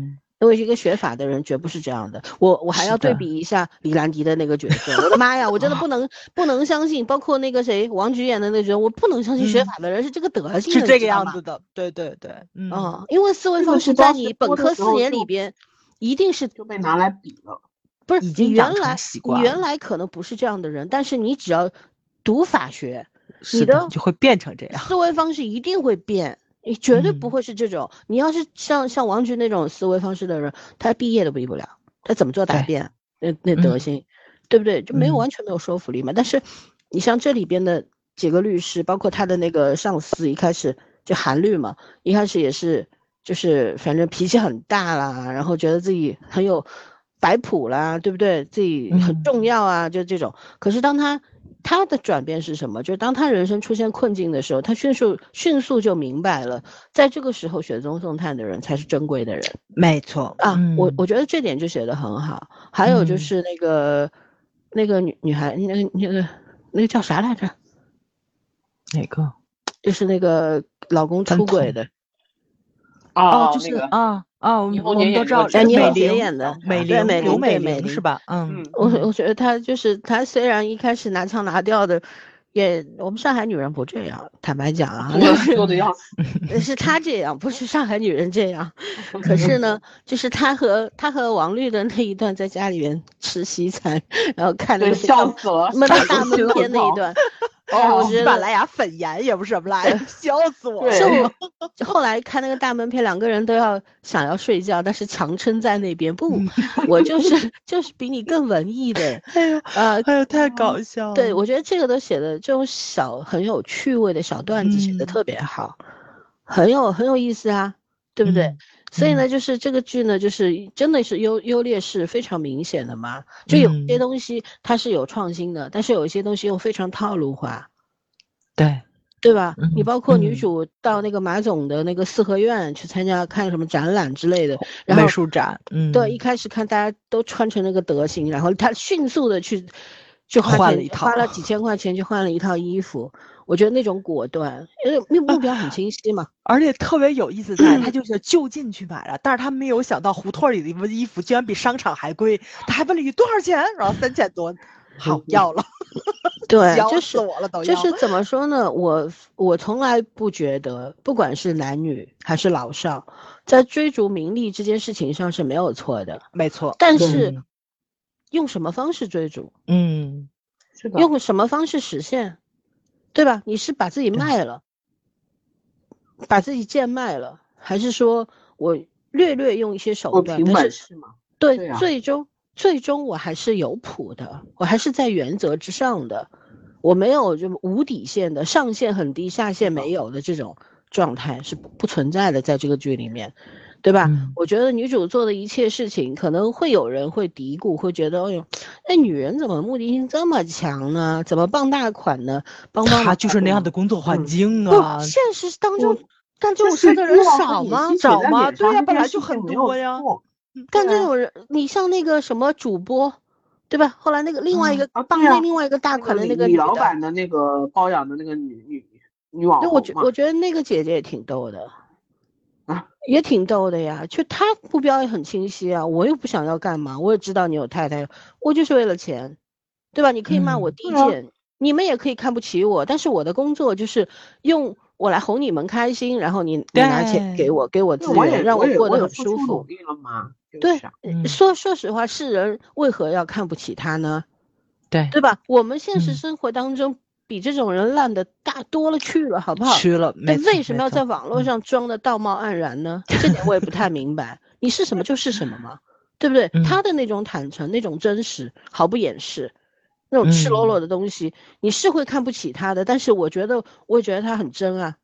嗯因为一个学法的人绝不是这样的，我我还要对比一下李兰迪的那个角色，我的妈呀，我真的不能 不能相信，包括那个谁王菊演的那个角色，我不能相信学嗯。法的人是这个德行的，是这个样子的，对对对，嗯嗯，因为思维方式在你本科四年里边，一定是就被拿来比了。不是已你经养成原来原来可能不是这样的人，但是你只要读法学，是你的就会变成这样，思维方式一定会变，你绝对不嗯会是这种。你要是像像王菊那种思维方式的人，他毕业都毕不了，他怎么做答辩？那那德嗯行，对不对？就没有嗯完全没有说服力嘛。但是你像这里边的几个律师，包括他的那个上司，一开始就韩律嘛，一开始也是就是反正脾气很大啦，然后觉得自己很有摆谱啦，对不对？自己很嗯重要啊，就这种。可是当他他的转变是什么？就是当他人生出现困境的时候，他迅速迅速就明白了，在这个时候雪中送炭的人才是珍贵的人没错啊！我嗯我觉得这点就写得很好。还有就嗯是那个、那个女女孩，那个那个那个叫啥来着？哪个？就是那个老公出轨的，哦，就是那个啊啊，我们都知道哎，倪虹美玲洁演的，美对美玲刘美玲美是？吧？嗯嗯，我嗯我觉得她就是她，虽然一开始拿腔拿调的，也我们上海女人不这样，坦白讲啊，就是做的要死。呃是她这样，不是上海女人这样。可是呢，就是她和她和王律的那一段在家里面吃西餐，然后看那，个笑死了，闷傻大闷片那一段，哦我觉得喜马拉雅粉盐也不是什么来着，笑死我了。我后来看那个大门片，两个人都要想要睡觉，但是强撑在那边不，我就是就是比你更文艺的，哎呦，呃，哎呦，太搞笑了。对，我觉得这个都写的这种小很有趣味的小段子写的嗯特别好，很有很有意思啊，对不对？嗯所以呢，就是这个剧呢，就是真的是优优劣势非常明显的嘛。就有些嗯东西它是有创新的，但是有一些东西又非常套路化，对，对吧？你嗯包括女嗯主到那个马总的那个四合院去参加看什么展览之类的，然后美术展，嗯，对，一开始看大家都穿成那个德行，然后他迅速的去去花钱换了一套花了几千块钱去换了一套衣服。我觉得那种果断，因为目目标很清晰嘛。而且特别有意思在，他就是就近去买了，但是他没有想到胡同里的衣服居然比商场还贵，他还问了一句多少钱，然后三千多，好要了，对，笑就是死我了，都要就是怎么说呢？我我从来不觉得，不管是男女还是老少，在追逐名利这件事情上是没有错的。没错，但是嗯用什么方式追逐，嗯，是的，用什么方式实现，对吧？你是把自己卖了，把自己贱卖了，还是说我略略用一些手段凭，段但是本事嘛。对，对啊最终最终我还是有谱的，我还是在原则之上的，我没有就无底线的，上限很低，下限没有的这种状态是不不存在的，在这个剧里面，对吧？嗯我觉得女主做的一切事情，可能会有人会嘀咕，会觉得，哎呦，那女人怎么目的性这么强呢？怎么傍大款呢？帮帮忙他就是那样的工作环嗯境不啊，现实当中干这种事的人少吗？少吗对呀本来就很多呀干这种人，你像那个什么主播，对吧？后来那个另外一个啊对啊帮那另外一个大款的那个女老板的那个包养的那个女女女网对，我觉我觉得那个姐姐也挺逗的，啊，也挺逗的呀。就他目标也很清晰啊，我又不想要干嘛，我也知道你有太太，我就是为了钱，对吧？你可以骂我嗯低贱，你们也可以看不起我，但是我的工作就是用我来哄你们开心，然后你你拿钱给我，给我资源，让我过得很舒服对说说实话，世人为何要看不起他呢？对，对吧？我们现实嗯生活当中比这种人烂的大多了去了，好不好？去了，对没，为什么要在网络嗯上装的道貌岸然呢？这点我也不太明白。你是什么就是什么嘛，对不对？嗯他的那种坦诚、那种真实，毫不掩饰，那种赤裸裸的东西，你是会看不起他的。但是我觉得，我也觉得他很真啊，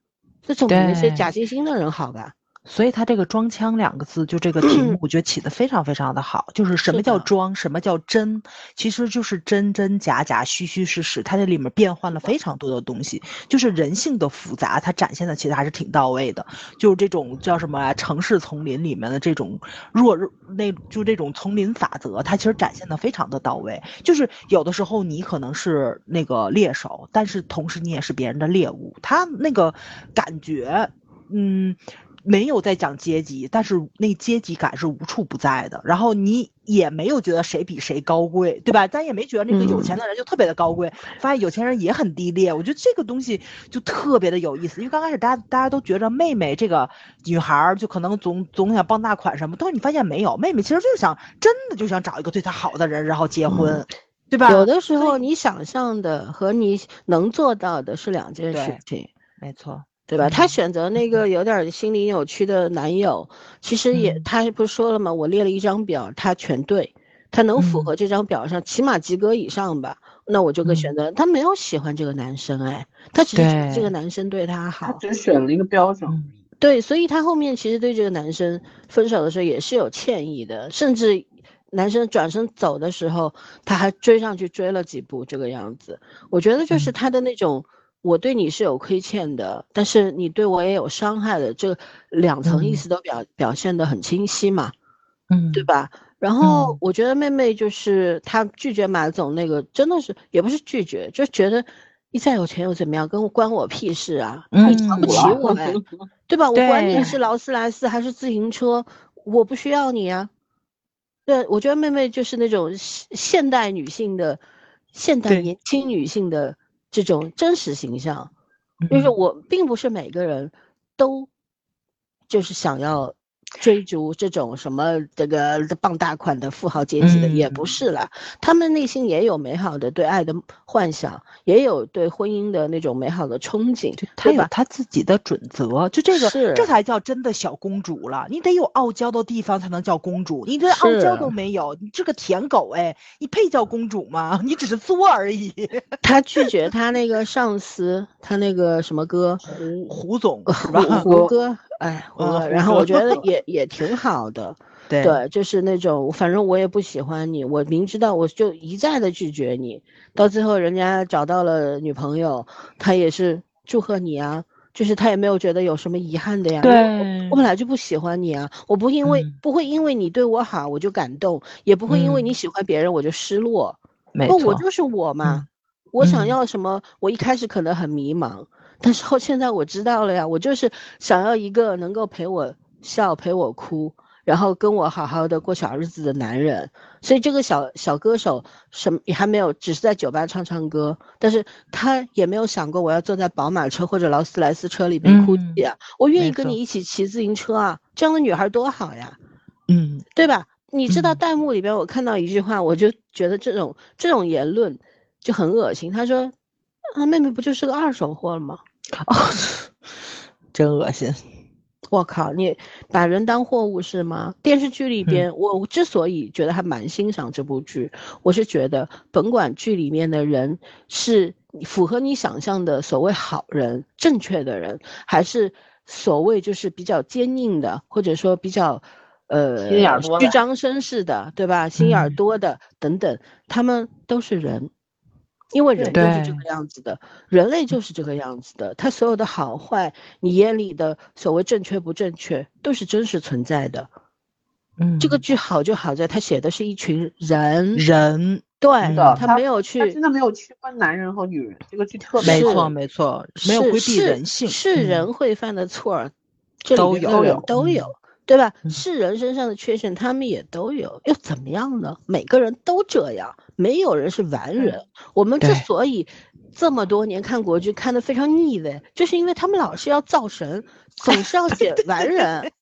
这总比那些假惺惺的人好吧？所以他这个“装腔”两个字，就这个题目，我觉得起的非常非常的好。就是什么叫装，什么叫真，其实就是真真假假、虚虚实实。它这里面变换了非常多的东西，就是人性的复杂，它展现的其实还是挺到位的。就是这种叫什么啊，城市丛林里面的这种弱肉，那就这种丛林法则，它其实展现的非常的到位。就是有的时候你可能是那个猎手，但是同时你也是别人的猎物，他那个感觉，嗯。没有在讲阶级，但是那阶级感是无处不在的。然后你也没有觉得谁比谁高贵，对吧？咱也没觉得那个有钱的人就特别的高贵，发现有钱人也很低劣。我觉得这个东西就特别的有意思，因为刚开始大家大家都觉着妹妹这个女孩儿就可能总总想傍大款什么，但是你发现没有，妹妹其实就是想真的就想找一个对她好的人，然后结婚，对吧？有的时候你想象的和你能做到的是两件事情。没错，对吧？他嗯选择那个有点儿心理扭曲的男友，其实也嗯他不是说了吗？我列了一张表，他全对，他能符嗯合这张表上起码及格以上吧？那我就可以选嗯择。他没有喜欢这个男生，哎，他只是觉得这个男生对他他好，只选了一个标准。对，所以他后面其实对这个男生分手的时候也是有歉意的，甚至男生转身走的时候，他还追上去追了几步，这个样子。我觉得就是嗯他的那种，我对你是有亏欠的，但是你对我也有伤害的，这两层意嗯思都表表现得很清晰嘛，嗯，对吧？然后嗯我觉得妹妹就是她拒绝马总那个，真的是也不是拒绝，就觉得你再有钱又怎么样，跟我关我屁事啊！你瞧不嗯起我哎，对吧？我管你是劳斯莱斯还是自行车，我不需要你啊。对，我觉得妹妹就是那种现现代女性的、现代年轻女性的这种真实形象，就是嗯我并不是每个人都就是想要追逐这种什么这个傍大款的富豪阶级的，也不嗯是了。他们内心也有美好的对爱的幻想，也有对婚姻的那种美好的憧憬，他？有他自己的准则，就这个，这才叫真的小公主了。你得有傲娇的地方才能叫公主，你连傲娇都没有，你这个舔狗哎，你配叫公主吗？你只是作而已。他拒绝他那个上司，他那个什么哥，胡胡总是胡吧？胡歌，哎，胡歌。啊胡然后我觉得也也挺好的，对。对，就是那种，反正我也不喜欢你，我明知道我就一再的拒绝你，到最后人家找到了女朋友，他也是祝贺你啊，就是他也没有觉得有什么遗憾的呀，对我我本来就不喜欢你啊，我不因为、嗯。不会因为你对我好我就感动，也不会因为你嗯。喜欢别人我就失落，没。不，我，就是我嘛，嗯我想嗯。要什么，我一开始可能很迷茫，但是后现在我知道了呀，我就是想要一个能够陪我笑、陪我哭，然后跟我好好的过小日子的男人。所以这个小小歌手什么也还没有，只是在酒吧唱唱歌，但是他也没有想过我要坐在宝马车或者劳斯莱斯车里面哭泣啊，我愿意跟你一起骑自行车啊，这样的女孩多好呀，嗯，对吧？你知道弹幕里边我看到一句话，我就觉得这种这种言论就很恶心。他说：“啊，妹妹不就是个二手货吗？”哦，真恶心。我靠，你把人当货物是吗？电视剧里边，我之所以觉得还蛮欣赏这部剧，我是觉得甭管剧里面的人是符合你想象的所谓好人、正确的人，还是所谓就是比较坚硬的，或者说比较。呃，虚张声势的，对吧？心眼儿多的等等，他们都是人，因为人就是这个样子的，人类就是这个样子的。他所有的好坏，你眼里的所谓正确不正确，都是真实存在的。嗯，这个剧好就好在他写的是一群人，人对的，他没有去，他真的没有区分男人和女人。这个剧特别没错没错，没有规避人性，是人会犯的错，这里都有都有。对吧？是人身上的缺陷，他们也都有，又怎么样呢？每个人都这样，没有人是完人。我们之所以这么多年看国剧看得非常腻味，就是因为他们老是要造神，总是要写 完人。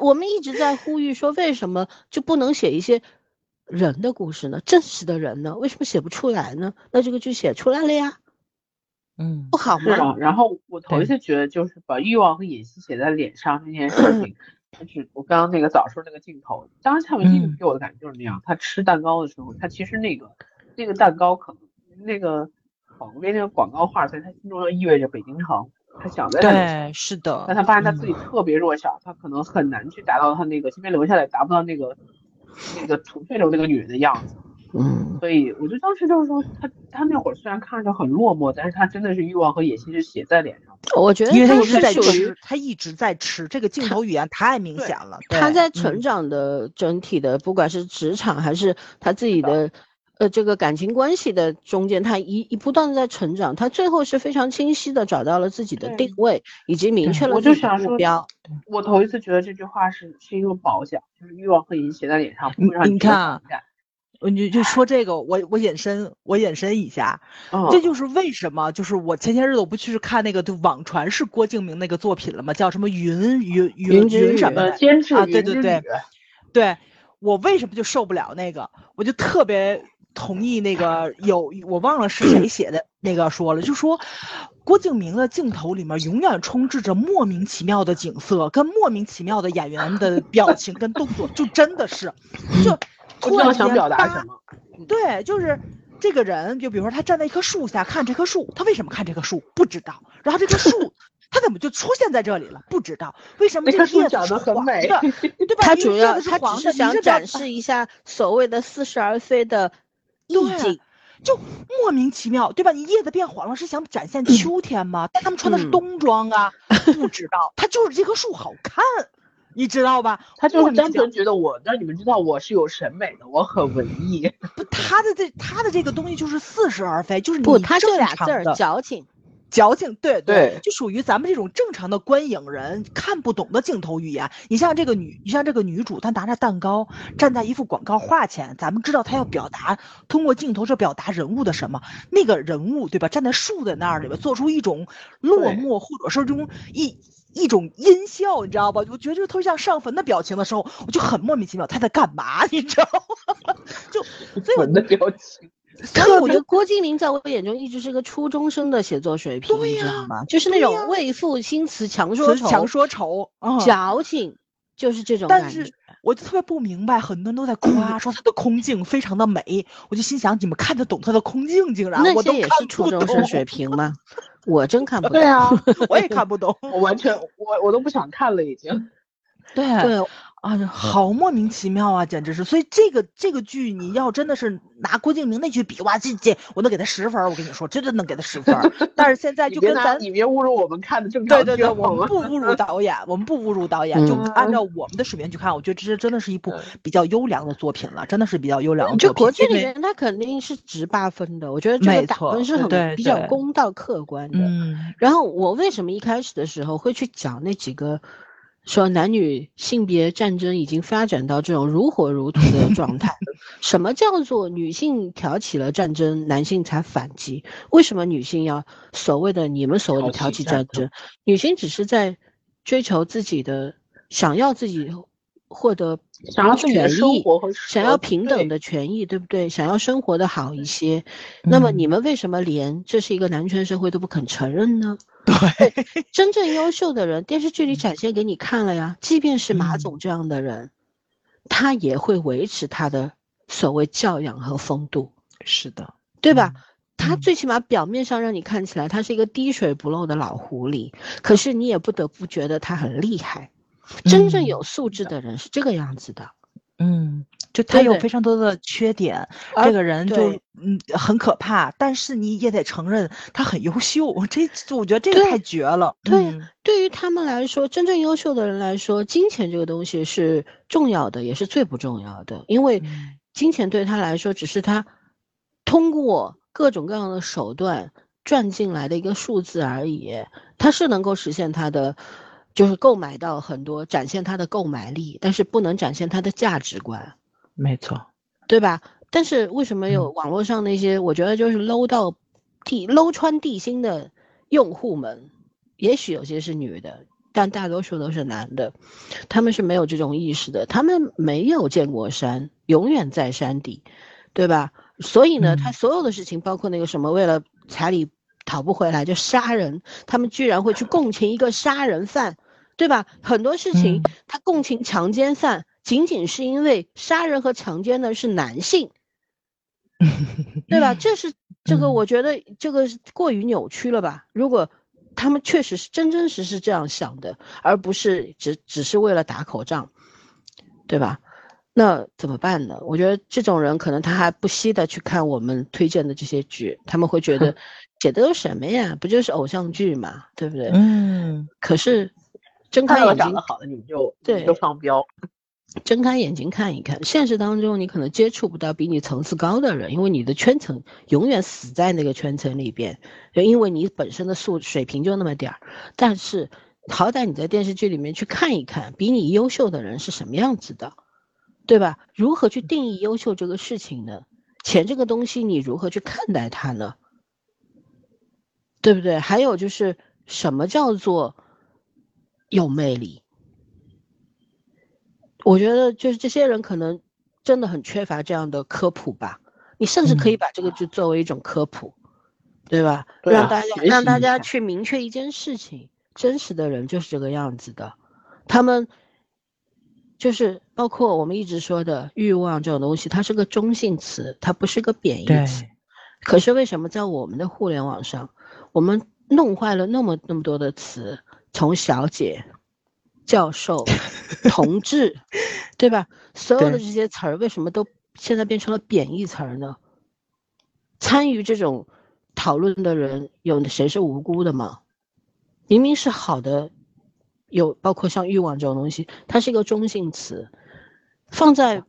我们一直在呼吁说，为什么就不能写一些人的故事呢？真实的人呢？为什么写不出来呢？那这个剧写出来了呀，嗯，不好吗？然后我头一次觉得，就是把欲望和野心写在脸上这件事情。就是我刚刚那个早说那个镜头，当时蔡文姬给我的感觉就是那样。她吃蛋糕的时候，她其实那个那个蛋糕可能那个旁边那个广告画在她心中就意味着北京城，她想在对是的，但她发现她自己特别弱小，她可能很难去达到她那个即便留下来达不到那个那个纯粹的那个女人的样子。嗯，所以我就当时就是说，他他那会儿虽然看着很落寞，但是他真的是欲望和野心是写在脸上。我觉得因为他一直在吃，他一直在吃，这个镜头语言太明显了。他在成长的整体的，不管是职场还是他自己的，呃，这个感情关系的中间，他一一不断的在成长，他最后是非常清晰的找到了自己的定位，以及明确了自己的目标。我头一次觉得这句话是是一个褒奖，就是欲望和野心写在脸上，不会让你看。我就就说这个，我我引申，我引申一下，这就是为什么，就是我前些日子我不去看那个，就网传是郭敬明那个作品了吗？叫什么云云云云什么的啊？对对对，对我为什么就受不了那个？我就特别同意那个有我忘了是谁写的那个说了，就说郭敬明的镜头里面永远充斥着莫名其妙的景色跟莫名其妙的演员的表情跟动作，就真的是就。突然想表达什么？对，就是这个人，就比如说他站在一棵树下看这棵树，他为什么看这棵树？不知道。然后这棵树，他怎么就出现在这里了？不知道。为什么这棵树长得很美？对吧？他主要他只是想展示一下所谓的似是而非的意境，就莫名其妙，对吧？你叶子变黄了是想展现秋天吗？但他们穿的是冬装啊，不知道。他就是这棵树好看。你知道吧？他就是单纯觉得我让你们知道我是有审美的，我很文艺。不，他的这他的这个东西就是似是而非，就是不，他这俩字儿矫情，矫情，对对，就属于咱们这种正常的观影人看不懂的镜头语言。你像这个女，你像这个女主，她拿着蛋糕站在一幅广告画前，咱们知道她要表达通过镜头是表达人物的什么？那个人物对吧？站在树的那儿里边，做出一种落寞或者是这种一。一种阴笑，你知道吧？我觉得这个特别像上坟的表情的时候，我就很莫名其妙，他在干嘛？你知道吗？就所以坟的表情。所以我觉得郭敬明在我眼中一直是个初中生的写作水平，你知道吗？就是那种为赋新词强说愁，强说愁，矫情，就是这种感觉。但是我就特别不明白，很多人都在夸 说他的空镜非常的美，我就心想，你们看得懂他的空镜？竟然那些也是初中生水平吗？我真看不懂。对 啊，我也看不懂，我完全我我都不想看了，已经。对对。啊，好莫名其妙啊，简直是！所以这个这个剧，你要真的是拿郭敬明那句比，哇，这这我能给他十分，我跟你说，真的能给他十分。但是现在就跟咱，你别侮辱我们看的正常。对对对，我们不侮辱导演，我们不侮辱导演，就按照我们的水平去看，我觉得这真的是一部比较优良的作品了，真的是比较优良的作品。就国剧里面，他肯定是值八分的，我觉得这个打分是很比较公道客观的。嗯。然后我为什么一开始的时候会去讲那几个？说男女性别战争已经发展到这种如火如荼的 状态。什么叫做女性挑起了战争，男性才反击？为什么女性要所谓的你们所谓的挑起战争？女性只是在追求自己的，想要自己获得想要权益，想要平等的权益，对不对？想要生活的好一些。那么你们为什么连这是一个男权社会都不肯承认呢？对，真正优秀的人，电视剧里展现给你看了呀。即便是马总这样的人，他也会维持他的所谓教养和风度。是的，对吧？他最起码表面上让你看起来他是一个滴水不漏的老狐狸，可是你也不得不觉得他很厉害。真正有素质的人是这个样子的。嗯。就他有非常多的缺点，这个人就嗯很可怕，但是你也得承认他很优秀。这我觉得这个太绝了。对，对于他们来说，真正优秀的人来说，金钱这个东西是重要的，也是最不重要的。因为金钱对他来说，只是他通过各种各样的手段赚进来的一个数字而已。他是能够实现他的。就是购买到很多，展现他的购买力，但是不能展现他的价值观。没错，对吧？但是为什么有网络上那些我觉得就是 low 到地 low 穿地心的用户们？也许有些是女的，但大多数都是男的。他们是没有这种意识的，他们没有见过山，永远在山底，对吧？所以呢，他所有的事情，包括那个什么，为了彩礼讨不回来就杀人，他们居然会去共情一个杀人犯，对吧？很多事情他共情强奸犯。仅仅是因为杀人和强奸的是男性，对吧？这是这个，我觉得这个过于扭曲了吧？如果他们确实是真真实实这样想的，而不是只只是为了打口仗，对吧？那怎么办呢？我觉得这种人可能他还不惜的去看我们推荐的这些剧，他们会觉得写的都什么呀？不就是偶像剧嘛，对不对？嗯。可是睁开眼睛，长得好的你就对就双标。睁开眼睛看一看，现实当中你可能接触不到比你层次高的人，因为你的圈层永远死在那个圈层里边，就因为你本身的素水平就那么点儿。但是好歹你在电视剧里面去看一看，比你优秀的人是什么样子的，对吧？如何去定义优秀这个事情呢？钱这个东西你如何去看待它呢？对不对？还有就是什么叫做有魅力？我觉得就是这些人可能真的很缺乏这样的科普吧。你甚至可以把这个就作为一种科普，对吧？让大家让大家去明确一件事情：真实的人就是这个样子的。他们就是包括我们一直说的欲望这种东西，它是个中性词，它不是个贬义词。可是为什么在我们的互联网上，我们弄坏了那么那么多的词，从小姐。教授、同志，对吧？所有的这些词儿为什么都现在变成了贬义词儿呢？参与这种讨论的人有谁是无辜的吗？明明是好的，有包括像欲望这种东西，它是一个中性词，放在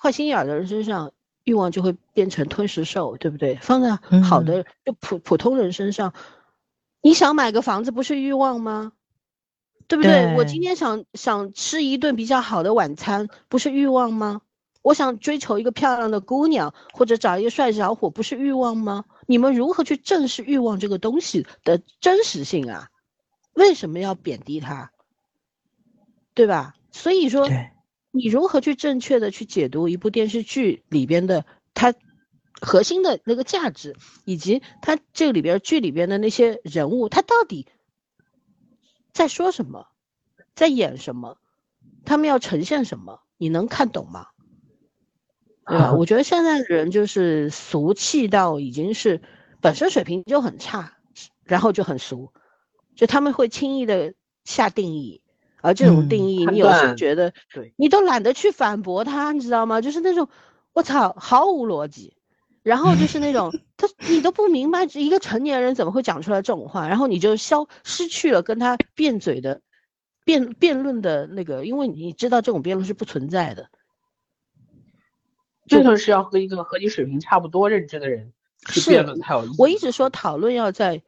坏心眼的人身上，欲望就会变成吞食兽，对不对？放在好的就普普通人身上，你想买个房子不是欲望吗？对不对？我今天想想吃一顿比较好的晚餐，不是欲望吗？我想追求一个漂亮的姑娘，或者找一个帅小伙，不是欲望吗？你们如何去正视欲望这个东西的真实性啊？为什么要贬低它？对吧？所以说，你如何去正确的去解读一部电视剧里边的它核心的那个价值，以及它这个里边剧里边的那些人物，他到底？在说什么，在演什么，他们要呈现什么，你能看懂吗？对吧？我觉得现在的人就是俗气到已经是本身水平就很差，然后就很俗，就他们会轻易的下定义，而这种定义你有时候觉得，你都懒得去反驳他，你知道吗？就是那种我操，毫无逻辑。然后就是那种他，你都不明白一个成年人怎么会讲出来这种话，然后你就消失去了跟他辩嘴的辩辩论的那个，因为你知道这种辩论是不存在的。这就是要和一个和你水平差不多认知的人去辩论才有意义。我一直说讨论要在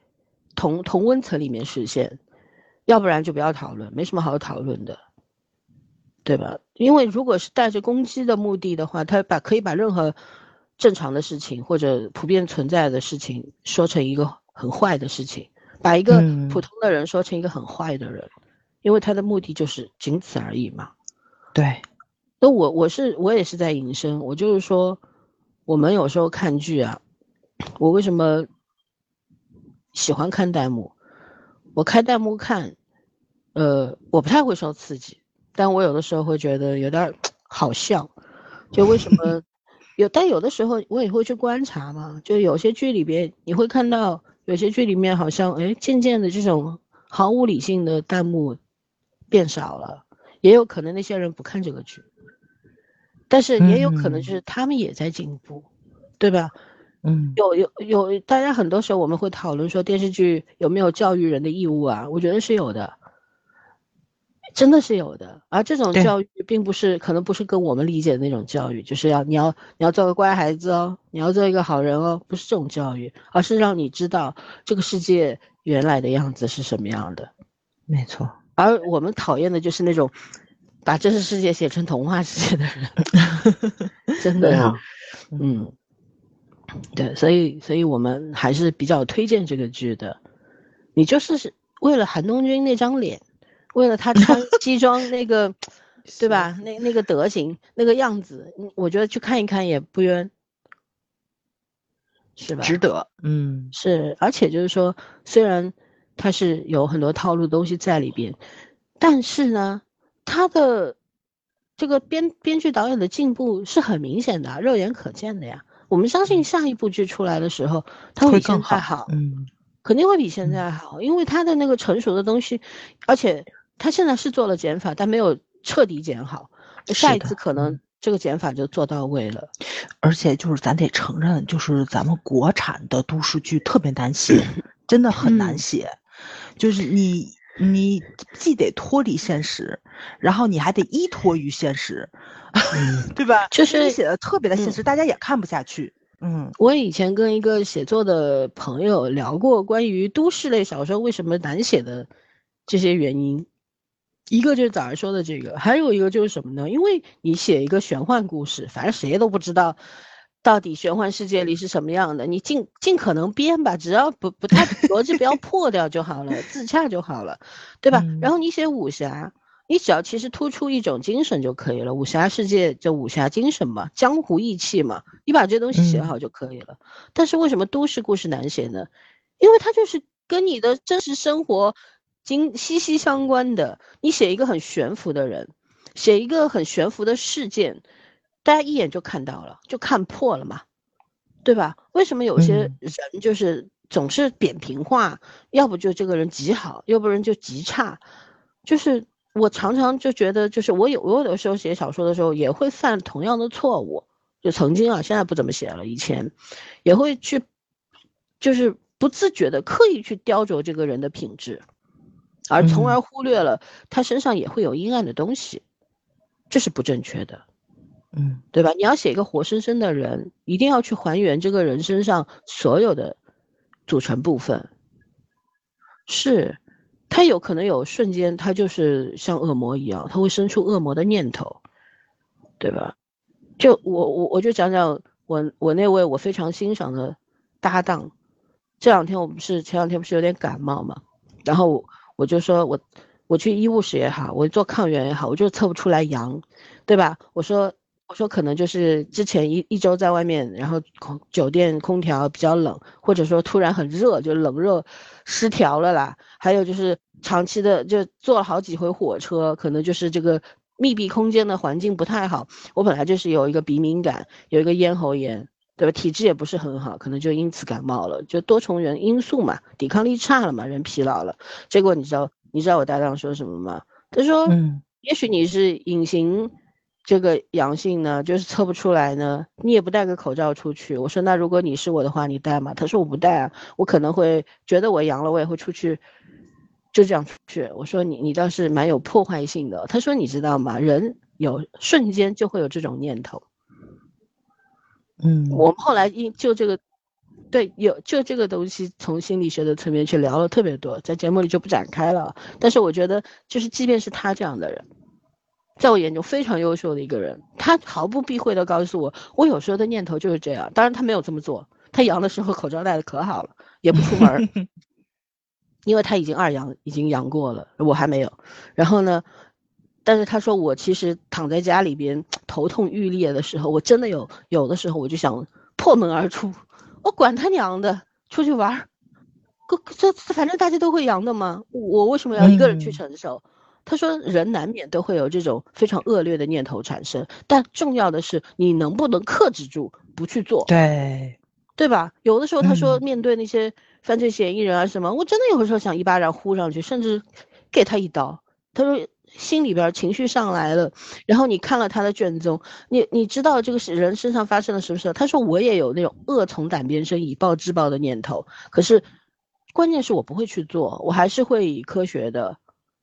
同同温层里面实现，要不然就不要讨论，没什么好讨论的，对吧？因为如果是带着攻击的目的的话，他把可以把任何正常的事情或者普遍存在的事情说成一个很坏的事情，把一个普通的人说成一个很坏的人，因为他的目的就是仅此而已嘛。对，那我我是我也是在引申，我就是说，我们有时候看剧啊，我为什么喜欢看弹幕？我开弹幕看，呃，我不太会受刺激，但我有的时候会觉得有点好笑，就为什么有？但有的时候我也会去观察嘛，就有些剧里边你会看到，有些剧里面好像哎，渐渐的这种毫无理性的弹幕变少了。也有可能那些人不看这个剧，但是也有可能就是他们也在进步，对吧？嗯，有有有，大家很多时候我们会讨论说电视剧有没有教育人的义务啊？我觉得是有的，真的是有的。而这种教育并不是可能不是跟我们理解的那种教育，就是要你要你要做个乖孩子哦，你要做一个好人哦，不是这种教育，而是让你知道这个世界原来的样子是什么样的。没错。而我们讨厌的就是那种把真实世界写成童话世界的人，真的呀，嗯，对，所以，所以我们还是比较推荐这个剧的。你就是为了韩东君那张脸，为了他穿 西装那个，对吧？那那个德行，那个样子，我觉得去看一看也不冤，是吧？值得，嗯，是，而且就是说，虽然。他是有很多套路东西在里边，但是呢，他的这个编编剧导演的进步是很明显的，肉眼可见的呀。我们相信下一部剧出来的时候，他会比现在好，嗯，肯定会比现在好，因为他的那个成熟的东西，而且他现在是做了减法，但没有彻底减好，下一次可能这个减法就做到位了。而且就是咱得承认，就是咱们国产的都市剧特别难写，真的很难写。就是你，你既得脱离现实，然后你还得依托于现实，对吧？就是你写的特别的现实，大家也看不下去。嗯，我以前跟一个写作的朋友聊过关于都市类小说为什么难写的这些原因，一个就是早上说的这个，还有一个就是什么呢？因为你写一个玄幻故事，反正谁都不知道。到底玄幻世界里是什么样的？你尽尽可能编吧，只要不不太 逻辑不要破掉就好了，自洽就好了，对吧？然后你写武侠，你只要其实突出一种精神就可以了。武侠世界就武侠精神嘛，江湖义气嘛，你把这东西写好就可以了。但是为什么都市故事难写呢？因为它就是跟你的真实生活经息息相关的。你写一个很悬浮的人，写一个很悬浮的事件。大家一眼就看到了，就看破了嘛，对吧？为什么有些人就是总是扁平化？要不就这个人极好，要不然就极差。就是我常常就觉得，就是我有我有的时候写小说的时候也会犯同样的错误。就曾经啊，现在不怎么写了，以前也会去，就是不自觉的刻意去雕琢这个人的品质，而从而忽略了他身上也会有阴暗的东西，这是不正确的。嗯，对吧？你要写一个活生生的人，一定要去还原这个人身上所有的组成部分。是，他有可能有瞬间，他就是像恶魔一样，他会生出恶魔的念头，对吧？就我我我就讲讲我我那位我非常欣赏的搭档，这两天我不是前两天不是有点感冒嘛，然后我就说我我去医务室也好，我做抗原也好，我就测不出来阳，对吧？我说。我说可能就是之前一一周在外面，然后空酒店空调比较冷，或者说突然很热，就冷热失调了啦。还有就是长期的就坐了好几回火车，可能就是这个密闭空间的环境不太好。我本来就是有一个鼻敏感，有一个咽喉炎，对吧？体质也不是很好，可能就因此感冒了，就多重原因素嘛，抵抗力差了嘛，人疲劳了。结果你知道你知道我搭档说什么吗？他说，嗯，也许你是隐形。这个阳性呢，就是测不出来呢，你也不戴个口罩出去。我说那如果你是我的话，你戴吗？他说我不戴啊，我可能会觉得我阳了，我也会出去，就这样出去。我说你你倒是蛮有破坏性的。他说你知道吗？人有瞬间就会有这种念头。嗯，我们后来因就这个对，有就这个东西，从心理学的层面去聊了特别多，在节目里就不展开了。但是我觉得，就是即便是他这样的人，在我眼中非常优秀的一个人，他毫不避讳的告诉我，我有时候的念头就是这样。当然他没有这么做，他阳的时候口罩戴的可好了，也不出门，因为他已经二阳，已经阳过了，我还没有。然后呢，但是他说我其实躺在家里边头痛欲裂的时候，我真的有有的时候我就想破门而出。我管他娘的，出去玩儿，这反正大家都会阳的嘛，我为什么要一个人去承受？他说人难免都会有这种非常恶劣的念头产生，但重要的是你能不能克制住不去做，对，对吧？有的时候他说面对那些犯罪嫌疑人啊什么，我真的有的时候想一巴掌呼上去，甚至给他一刀。他说。心里边情绪上来了，然后你看了他的卷宗，你你知道这个是人身上发生了什么事？他说我也有那种恶从胆边生，以暴制暴的念头，可是关键是我不会去做，我还是会以科学的、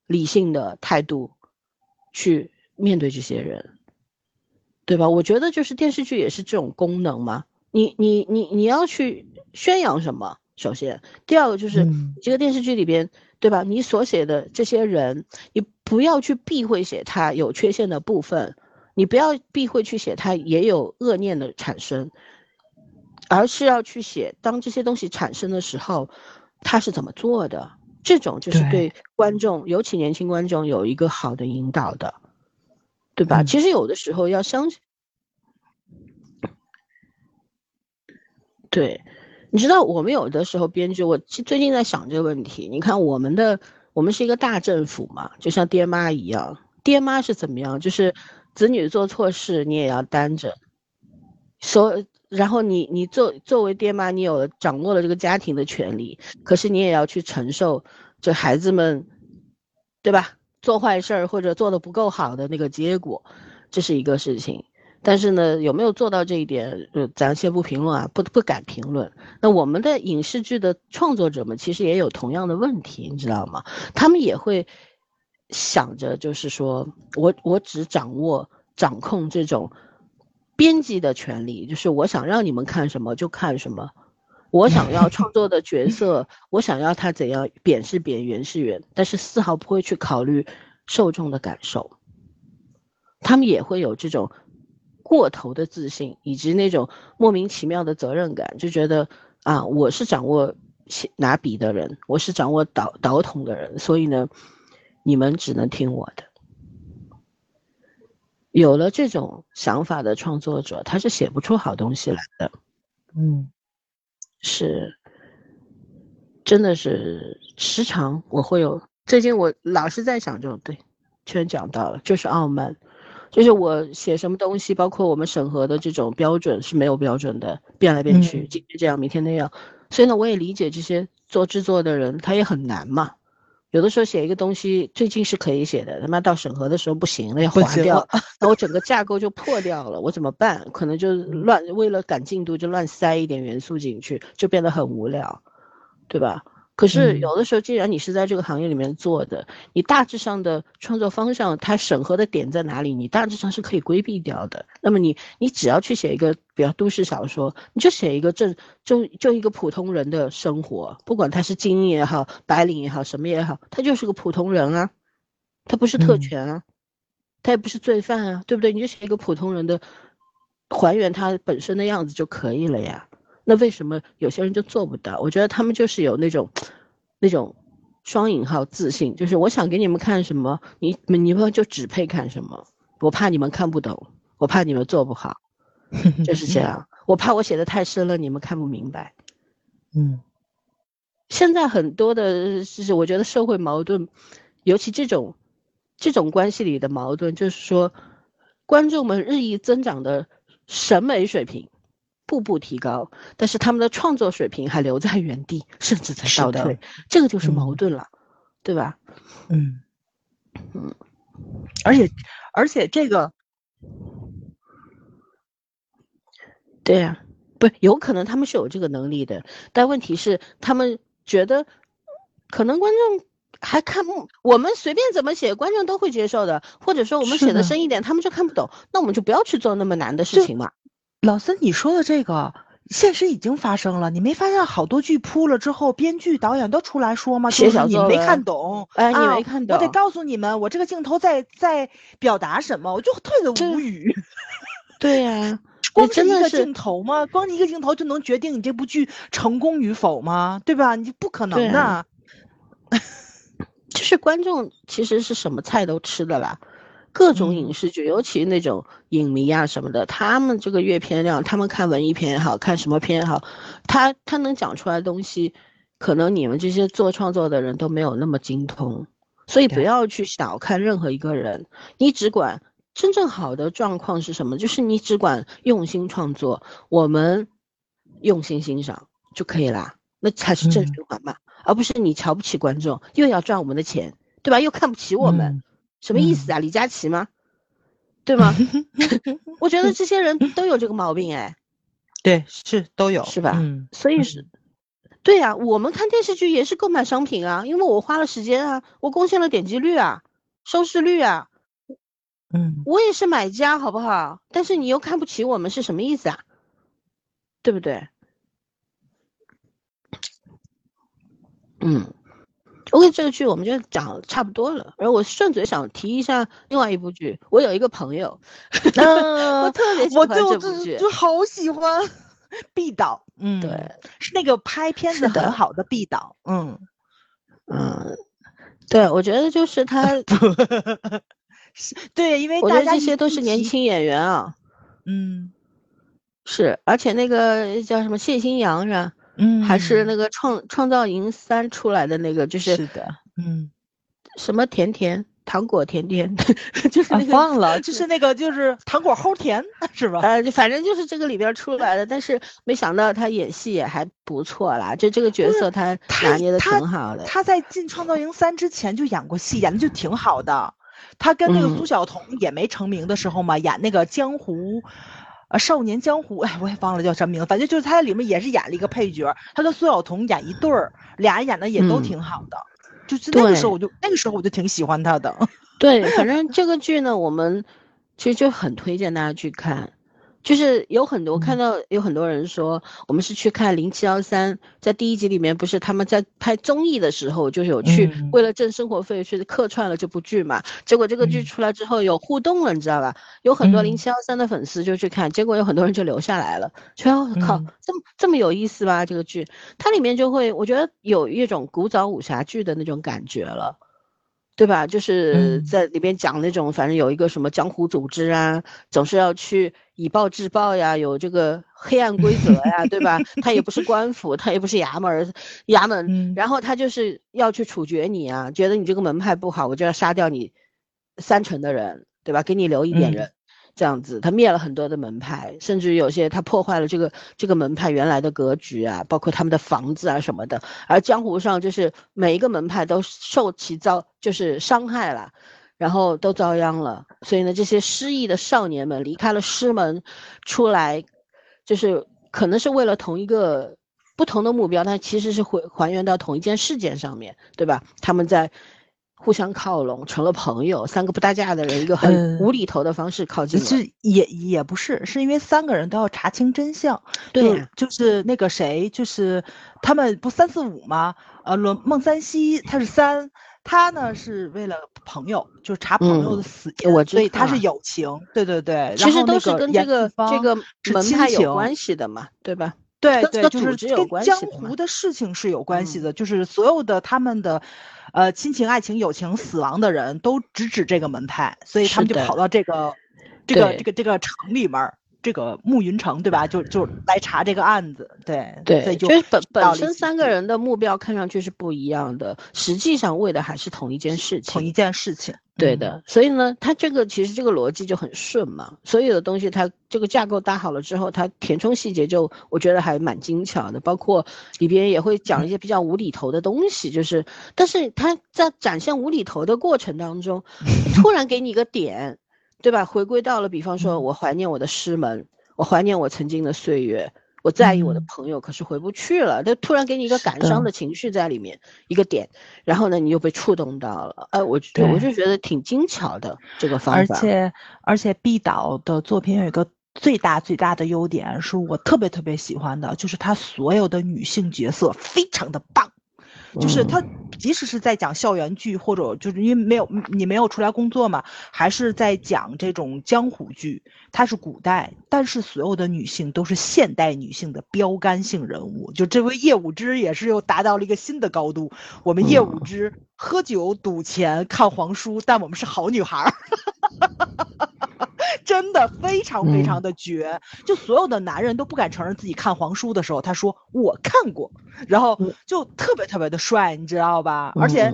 理性的态度去面对这些人，对吧？我觉得就是电视剧也是这种功能嘛。你你你你要去宣扬什么？首先，第二个就是这个电视剧里边，对吧？你所写的这些人，你不要去避讳写它有缺陷的部分，你不要避讳去写它也有恶念的产生，而是要去写当这些东西产生的时候，他是怎么做的。这种就是对观众，尤其年轻观众有一个好的引导的，对吧？其实有的时候要相信，对。你知道我们有的时候编剧，我最近在想这个问题。你看我们的，我们是一个大政府嘛，就像爹妈一样。爹妈是怎么样？就是子女做错事，你也要担着。所然后你你作作为爹妈，你有了掌握了这个家庭的权利，可是你也要去承受这孩子们，对吧？做坏事儿或者做的不够好的那个结果，这是一个事情。但是呢，有没有做到这一点？呃，咱先不评论啊，不不敢评论。那我们的影视剧的创作者们其实也有同样的问题，你知道吗？他们也会想着，就是说我我只掌握掌控这种编辑的权利，就是我想让你们看什么就看什么，我想要创作的角色，我想要他怎样贬是贬，圆是圆，但是丝毫不会去考虑受众的感受。他们也会有这种。过头的自信，以及那种莫名其妙的责任感，就觉得啊，我是掌握拿笔的人，我是掌握导导筒的人，所以呢，你们只能听我的。有了这种想法的创作者，他是写不出好东西来的。嗯，是，真的是时常我会有，最近我老是在想这种，对，全讲到了，就是傲慢。就是我写什么东西，包括我们审核的这种标准是没有标准的，变来变去，今天这样，明天那样。所以呢，我也理解这些做制作的人，他也很难嘛。有的时候写一个东西，最近是可以写的，他妈到审核的时候不行了，要划掉，那我整个架构就破掉了，我怎么办？可能就乱，为了赶进度就乱塞一点元素进去，就变得很无聊，对吧？可是有的时候，既然你是在这个行业里面做的，你大致上的创作方向，它审核的点在哪里，你大致上是可以规避掉的。那么你，你只要去写一个比较都市小说，你就写一个正，就就一个普通人的生活，不管他是精英也好，白领也好，什么也好，他就是个普通人啊，他不是特权啊，他也不是罪犯啊，对不对？你就写一个普通人的，还原他本身的样子就可以了呀。那为什么有些人就做不到？我觉得他们就是有那种，那种双引号自信，就是我想给你们看什么，你你们就只配看什么。我怕你们看不懂，我怕你们做不好，就是这样。我怕我写的太深了，你们看不明白。嗯，现在很多的，就是我觉得社会矛盾，尤其这种这种关系里的矛盾，就是说，观众们日益增长的审美水平。步步提高，但是他们的创作水平还留在原地，甚至在倒退，这个就是矛盾了，对吧？嗯嗯，而且而且这个，对呀，不有可能他们是有这个能力的，但问题是他们觉得可能观众还看不，我们随便怎么写，观众都会接受的，或者说我们写的深一点，他们就看不懂，那我们就不要去做那么难的事情嘛。老孙，你说的这个现实已经发生了，你没发现好多剧铺了之后，编剧、导演都出来说吗？写小你没看懂，哎，你没看懂，我得告诉你们，我这个镜头在在表达什么，我就特别无语。对呀，光是一个镜头吗？光一个镜头就能决定你这部剧成功与否吗？对吧？你不可能的。就是观众其实是什么菜都吃的啦。各种影视剧，尤其那种影迷啊什么的，他们这个阅片量，他们看文艺片也好看什么片也好，他他能讲出来的东西，可能你们这些做创作的人都没有那么精通，所以不要去小看任何一个人，你只管真正好的状况是什么，就是你只管用心创作，我们用心欣赏就可以啦，那才是正循环嘛，而不是你瞧不起观众，又要赚我们的钱，对吧？又看不起我们。什么意思啊？李佳琦吗？对吗？我觉得这些人都有这个毛病哎。对，是都有，是吧？嗯。所以是，对呀，我们看电视剧也是购买商品啊，因为我花了时间啊，我贡献了点击率啊，收视率啊。嗯。我也是买家，好不好？但是你又看不起我们，是什么意思啊？对不对？嗯。OK，这个剧我们就讲差不多了。然后我顺嘴想提一下另外一部剧，我有一个朋友，我特别喜欢这部剧，就好喜欢《毕导》。嗯，对，是那个拍片子很好的毕导。嗯嗯，对，我觉得就是他，对，因为我觉得这些都是年轻演员啊。嗯，是，而且那个叫什么谢欣阳是吧？嗯，还是那个创创造营三出来的那个，就是是的，嗯，什么甜甜糖果甜甜，就是那个忘了，就是那个就是糖果齁甜是吧？呃，反正就是这个里边出来的，但是没想到他演戏也还不错啦，就这个角色他拿捏的挺好的。他在进创造营三之前就演过戏，演的就挺好的。他跟那个苏晓彤也没成名的时候嘛，演那个江湖。啊，少年江湖，哎，我也忘了叫什么名字，反正就是他在里面也是演了一个配角，他跟苏晓彤演一对儿，俩人演的也都挺好的，就是那个时候我就那个时候我就挺喜欢他的。对，反正这个剧呢，我们其实就很推荐大家去看。就是有很多看到有很多人说，我们是去看零七幺三，在第一集里面不是他们在拍综艺的时候，就是有去为了挣生活费去客串了这部剧嘛。结果这个剧出来之后有互动了，你知道吧？有很多零七幺三的粉丝就去看，结果有很多人就留下来了。觉得靠，这么这么有意思吗？这个剧它里面就会，我觉得有一种古早武侠剧的那种感觉了。对吧？就是在里边讲那种，反正有一个什么江湖组织啊，总是要去以暴制暴呀，有这个黑暗规则呀，对吧？他也不是官府，他也不是衙门，衙门，然后他就是要去处决你啊，觉得你这个门派不好，我就要杀掉你三成的人，对吧？给你留一点人。这样子，他灭了很多的门派，甚至有些他破坏了这个这个门派原来的格局啊，包括他们的房子啊什么的。而江湖上就是每一个门派都受其遭就是伤害了，然后都遭殃了。所以呢，这些失意的少年们离开了师门，出来，就是可能是为了同一个不同的目标，但其实是回还原到同一件事件上面，对吧？他们在。互相靠拢，成了朋友。三个不搭架的人，一个很无厘头的方式靠近了。是也也不是，是因为三个人都要查清真相。对，就是那个谁，就是他们不三四五吗？呃，孟孟三希他是三，他呢是为了朋友，就是查朋友的死所以他是友情。对对对，其实都是跟这个这个门派有关系的嘛，对吧？对对，就是跟江湖的事情是有关系的，就是所有的他们的。呃，亲情、爱情、友情、死亡的人都直指这个门派，所以他们就跑到这个、这个、这个、这个城里面，这个慕云城，对吧？就就来查这个案子，对对，就是本本身三个人的目标看上去是不一样的，实际上为的还是同一件事情，同一件事情。对的，所以呢，它这个其实这个逻辑就很顺嘛。所有的东西它这个架构搭好了之后，它填充细节就我觉得还蛮精巧的。包括里边也会讲一些比较无厘头的东西，就是，但是它在展现无厘头的过程当中，突然给你一个点，对吧？回归到了，比方说我怀念我的师门，我怀念我曾经的岁月。我在意我的朋友，可是回不去了。他突然给你一个感伤的情绪在里面，一个点，然后呢，你又被触动到了。哎，我我就觉得挺精巧的这个方法。而且而且，毕导的作品有一个最大最大的优点是我特别特别喜欢的，就是他所有的女性角色非常的棒。就是他，即使是在讲校园剧，或者就是因为没有你没有出来工作嘛，还是在讲这种江湖剧，它是古代，但是所有的女性都是现代女性的标杆性人物。就这位叶武之也是又达到了一个新的高度。我们叶武之喝酒赌钱看黄书，但我们是好女孩儿。真的非常非常的绝，就所有的男人都不敢承认自己看黄书的时候，他说我看过，然后就特别特别的帅，你知道吧？而且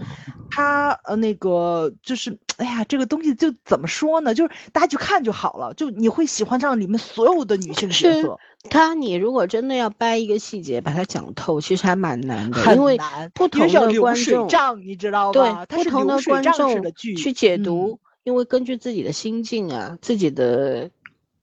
他呃那个就是，哎呀，这个东西就怎么说呢？就是大家去看就好了，就你会喜欢上里面所有的女性角色。他你如果真的要掰一个细节把它讲透，其实还蛮难的，因为。不同的观众，你知道吧？对，不同的观众去解读。因为根据自己的心境啊，自己的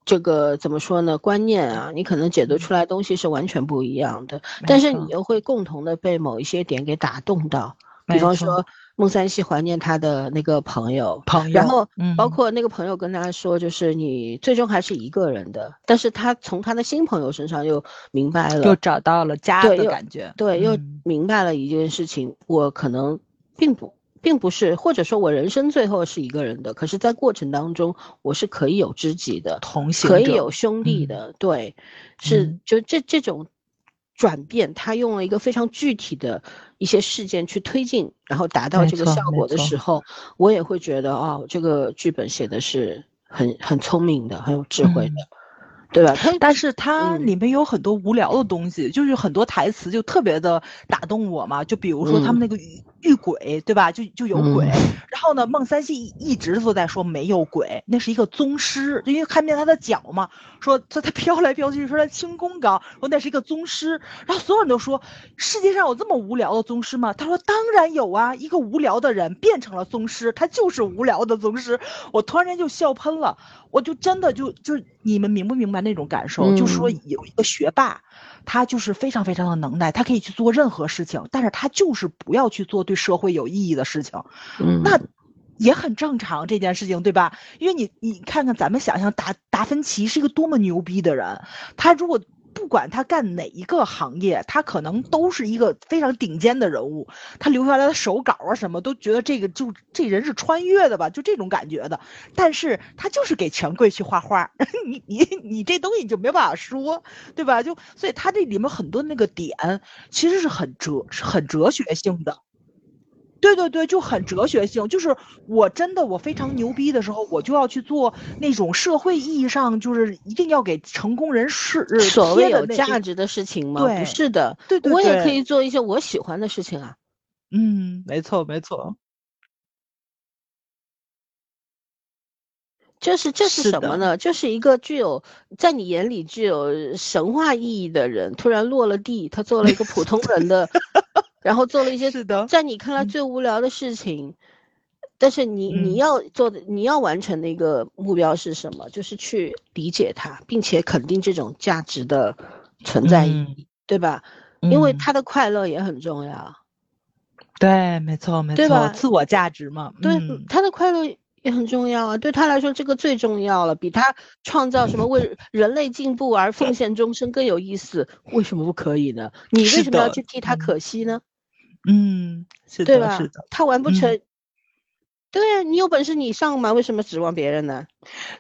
这个怎么说呢？观念啊，你可能解读出来东西是完全不一样的。但是你又会共同的被某一些点给打动到，比方说孟三希怀念他的那个朋友，朋友，然后包括那个朋友跟他说，就是你最终还是一个人的。但是他从他的新朋友身上又明白了，又找到了家的感觉，对，又明白了一件事情，我可能并不。并不是，或者说我人生最后是一个人的，可是，在过程当中，我是可以有知己的，同行可以有兄弟的，对，是就这这种转变，他用了一个非常具体的一些事件去推进，然后达到这个效果的时候，我也会觉得哦，这个剧本写的是很很聪明的，很有智慧的。对吧？但是它里面有很多无聊的东西，就是很多台词就特别的打动我嘛。就比如说他们那个遇遇鬼，对吧？就就有鬼。然后呢，孟三希一直都在说没有鬼，那是一个宗师，因为看见他的脚嘛，说他他飘来飘去，说他轻功高，说那是一个宗师。然后所有人都说世界上有这么无聊的宗师吗？他说当然有啊，一个无聊的人变成了宗师，他就是无聊的宗师。我突然间就笑喷了，我就真的就就你们明不明白？那种感受，就说有一个学霸，他就是非常非常的能耐，他可以去做任何事情，但是他就是不要去做对社会有意义的事情，那也很正常这件事情，对吧？因为你你看看，咱们想象达达芬奇是一个多么牛逼的人，他如果。不管他干哪一个行业，他可能都是一个非常顶尖的人物。他留下来的手稿啊，什么都觉得这个就这人是穿越的吧，就这种感觉的。但是他就是给权贵去画画，你你你这东西你就没办法说，对吧？就所以他这里面很多那个点其实是很哲是很哲学性的。对对对，就很哲学性。就是我真的我非常牛逼的时候，我就要去做那种社会意义上就是一定要给成功人士所谓有价值的事情吗？对，不是的。对对对，我也可以做一些我喜欢的事情啊。嗯，没错没错。这是这是什么呢？就是一个具有在你眼里具有神话意义的人，突然落了地，他做了一个普通人的。然后做了一些在你看来最无聊的事情，但是你你要做的你要完成的一个目标是什么？就是去理解它，并且肯定这种价值的存在意义，对吧？因为他的快乐也很重要。对，没错，没错，对吧？自我价值嘛，对，他的快乐也很重要啊。对他来说，这个最重要了，比他创造什么为 人类进步而奉献终身更有意思。为什么不可以呢？你为什么要去替他可惜呢？嗯，是的，是的，他完不成，对呀，你有本事你上嘛，为什么指望别人呢？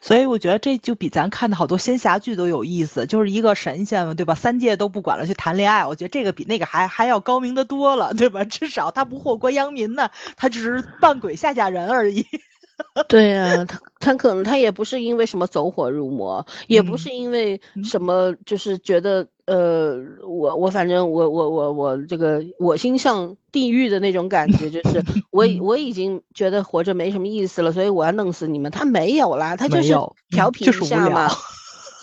所以我觉得这就比咱看的好多仙侠剧都有意思，就是一个神仙嘛，对吧？三界都不管了，去谈恋爱，我觉得这个比那个还还要高明的多了，对吧？至少他不祸国殃民呢，他只是扮鬼吓吓人而已。对呀，他他可能他也不是因为什么走火入魔，也不是因为什么，就是觉得呃，我我反正我我我我这个我心向地狱的那种感觉，就是 我我已经觉得活着没什么意思了，所以我要弄死你们。他没有啦，他就是调皮一下嘛。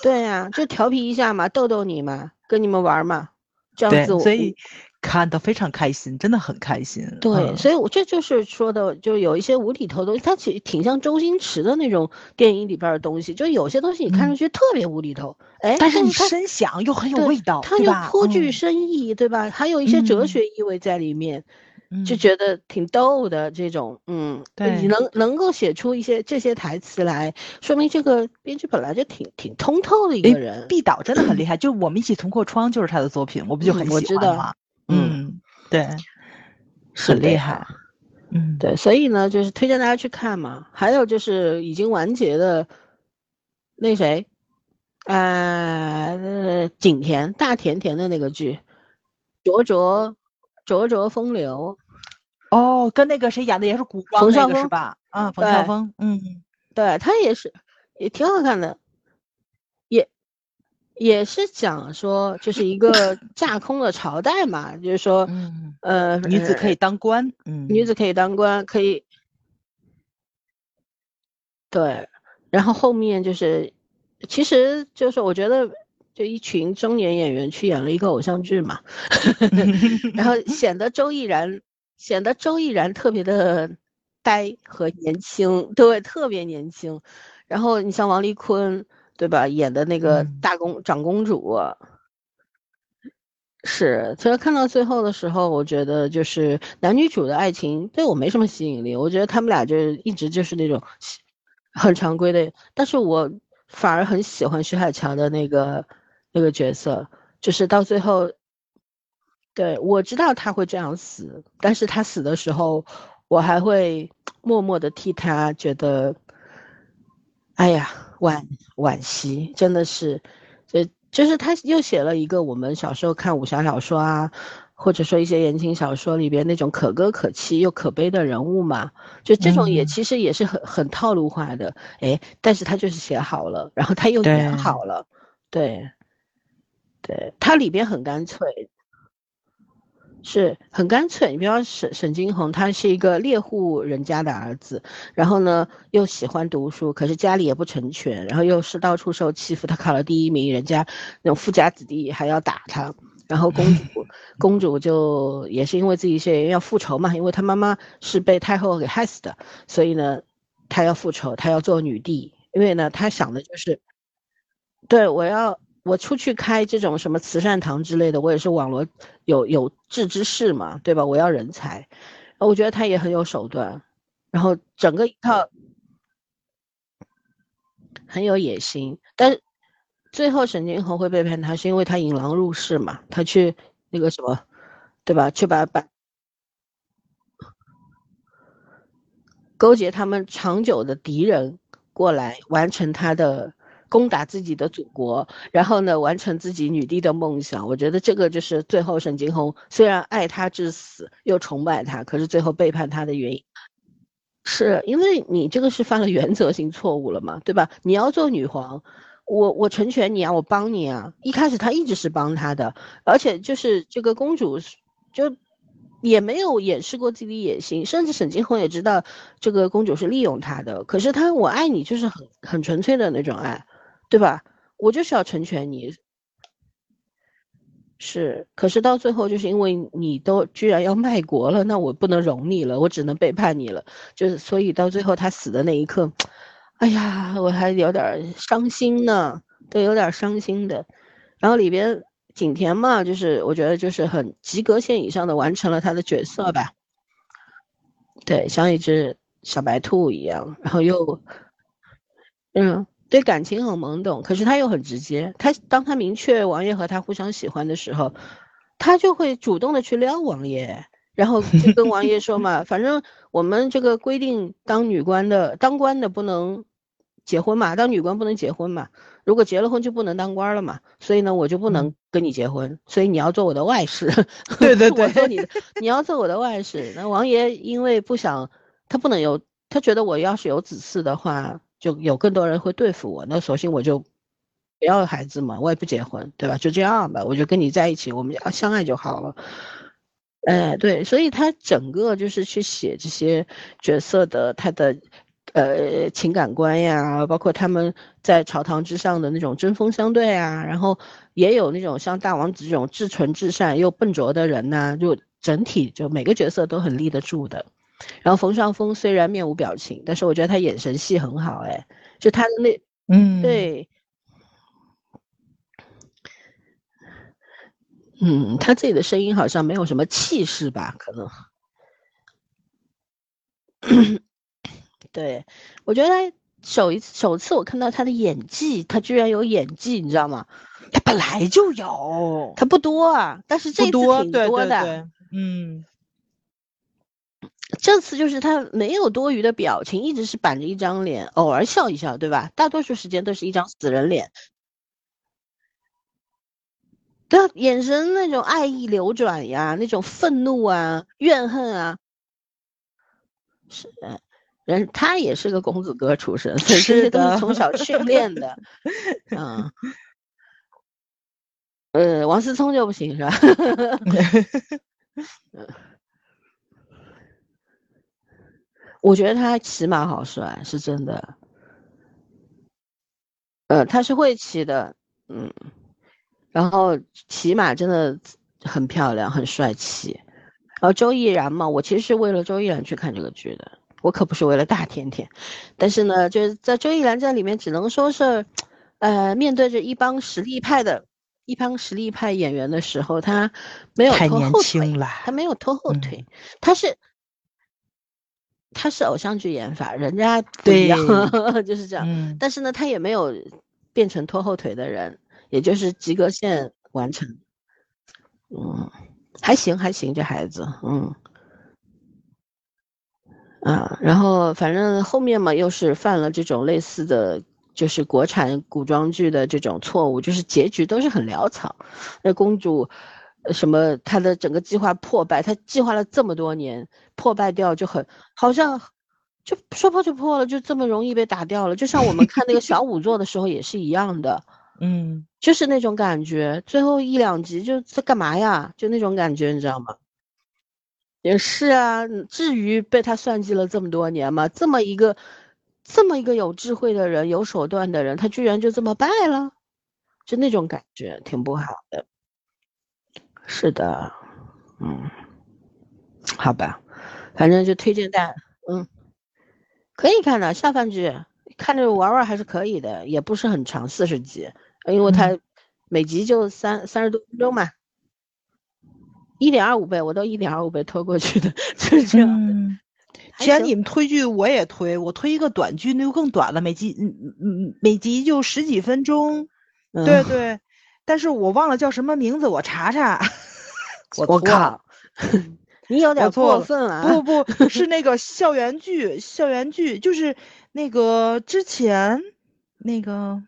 对呀，就调皮一下嘛，逗逗你嘛，跟你们玩嘛，这 样子。所以。看的非常开心，真的很开心。对，所以，我这就是说的，就有一些无厘头东西，它其实挺像周星驰的那种电影里边的东西。就有些东西你看上去特别无厘头，哎，但是你深想又很有味道，它又颇具深意，对吧？还有一些哲学意味在里面。就觉得挺逗的这种，嗯，对，你能能够写出一些这些台词来，说明这个编剧本来就挺挺通透的一个人。毕导真的很厉害，就我们一起同过窗就是他的作品，我不就很喜欢吗？嗯，对，很厉害。嗯，对，所以呢，就是推荐大家去看嘛。还有就是已经完结的那谁，呃，景甜大甜甜的那个剧，灼灼灼灼风流。哦，跟那个谁演的也是古装那个是吧？啊，冯绍峰，嗯，对他也是，也挺好看的，也也是讲说就是一个 架空的朝代嘛，就是说，呃，女子可以当官，嗯，女子可以当官，可以，对，然后后面就是，其实就是我觉得就一群中年演员去演了一个偶像剧嘛，然后显得周翊然。显得周翊然特别的呆和年轻，对，特别年轻。然后你像王丽坤，对吧？演的那个大公长公主，是。其实看到最后的时候，我觉得就是男女主的爱情对我没什么吸引力。我觉得他们俩就一直就是那种很常规的。但是我反而很喜欢徐海乔的那个那个角色，就是到最后。对，我知道他会这样死，但是他死的时候，我还会 默默的替他觉得，哎呀，惋惋惜，真的是，就就是他又写了一个我们小时候看武侠小说啊，或者说一些言情小说里边那种可歌可泣又可悲的人物嘛，就这种也其实也是很很套路化的，哎，但是他就是写好了，然后他又演好了，对，对他里边很干脆。是很干脆，你比方沈沈金红，他是一个猎户人家的儿子，然后呢又喜欢读书，可是家里也不成全，然后又是到处受欺负。他考了第一名，人家那种富家子弟还要打他，然后公主 公主就也是因为自己是要复仇嘛，因为她妈妈是被太后给害死的，所以呢，她要复仇，她要做女帝，因为呢她想的就是，对我要。我出去开这种什么慈善堂之类的，我也是网罗有有志之士嘛，对吧？我要人才，我觉得他也很有手段，然后整个一套很有野心。但是最后沈金红会背叛他，是因为他引狼入室嘛，他去那个什么，对吧？去把把勾结他们长久的敌人过来完成他的。攻打自己的祖国，然后呢，完成自己女帝的梦想。我觉得这个就是最后沈金红虽然爱他至死，又崇拜他，可是最后背叛他的原因，是因为你这个是犯了原则性错误了嘛，对吧？你要做女皇，我我成全你啊，我帮你啊。一开始他一直是帮他的，而且就是这个公主就也没有掩饰过自己的野心，甚至沈金红也知道这个公主是利用他的。可是他我爱你就是很很纯粹的那种爱。对吧？我就是要成全你，是。可是到最后，就是因为你都居然要卖国了，那我不能容你了，我只能背叛你了。就是所以到最后他死的那一刻，哎呀，我还有点伤心呢，都有点伤心的。然后里边景甜嘛，就是我觉得就是很及格线以上的完成了他的角色吧。对，像一只小白兔一样，然后又，嗯。对感情很懵懂，可是他又很直接。他当他明确王爷和他互相喜欢的时候，他就会主动的去撩王爷，然后就跟王爷说嘛，反正我们这个规定，当女官的当官的不能结婚嘛，当女官不能结婚嘛，如果结了婚就不能当官了嘛，所以呢，我就不能跟你结婚，所以你要做我的外室。对对对，我做你的，你要做我的外室。那王爷因为不想，他不能有，他觉得我要是有子嗣的话。就有更多人会对付我，那索性我就不要孩子嘛，我也不结婚，对吧？就这样吧，我就跟你在一起，我们相爱就好了。哎，对，所以他整个就是去写这些角色的他的呃情感观呀，包括他们在朝堂之上的那种针锋相对啊，然后也有那种像大王子这种至纯至善又笨拙的人呐，就整体就每个角色都很立得住的。然后冯绍峰虽然面无表情，但是我觉得他眼神戏很好，哎，就他的那，嗯，对，嗯，他自己的声音好像没有什么气势吧？可能，对，我觉得他首一次首次我看到他的演技，他居然有演技，你知道吗？他本来就有，他不多啊，但是这次挺多的。嗯，这次就是他没有多余的表情，一直是板着一张脸，偶尔笑一笑，对吧？大多数时间都是一张死人脸。对，眼神那种爱意流转呀，那种愤怒啊、怨恨啊，是人他也是个公子哥出身，这些都是从小训练的。嗯，呃，王思聪就不行是吧？我觉得他骑马好帅，是真的。呃，他是会骑的，嗯。然后骑马真的很漂亮，很帅气。然后周翊然嘛，我其实是为了周翊然去看这个剧的，我可不是为了大甜甜。但是呢，就是在周翊然在里面，只能说是，呃，面对着一帮实力派的一帮实力派演员的时候，他没有拖后腿，他没有拖后腿，他是他是偶像剧演法，人家不一样，就是这样。但是呢，他也没有变成拖后腿的人。也就是及格线完成，嗯，还行还行，这孩子，嗯，啊，然后反正后面嘛，又是犯了这种类似的就是国产古装剧的这种错误，就是结局都是很潦草。那公主，什么他的整个计划破败，他计划了这么多年，破败掉就很好像就说破就破了，就这么容易被打掉了。就像我们看那个小五座的时候也是一样的。嗯，就是那种感觉，最后一两集就在干嘛呀？就那种感觉，你知道吗？也是啊，至于被他算计了这么多年吗？这么一个，这么一个有智慧的人、有手段的人，他居然就这么败了，就那种感觉挺不好的。是的，嗯，好吧，反正就推荐大，嗯，可以看的下饭剧，看着玩玩还是可以的，也不是很长，四十集。因为它每集就三三十多分钟嘛，一点二五倍，我都一点二五倍拖过去的，就是这样。既然你们推剧，我也推，我推一个短剧，那就更短了，每集嗯嗯每集就十几分钟。对对，但是我忘了叫什么名字，我查查。我靠，你有点过分了。不不，是那个校园剧，校园剧就是那个之前那个。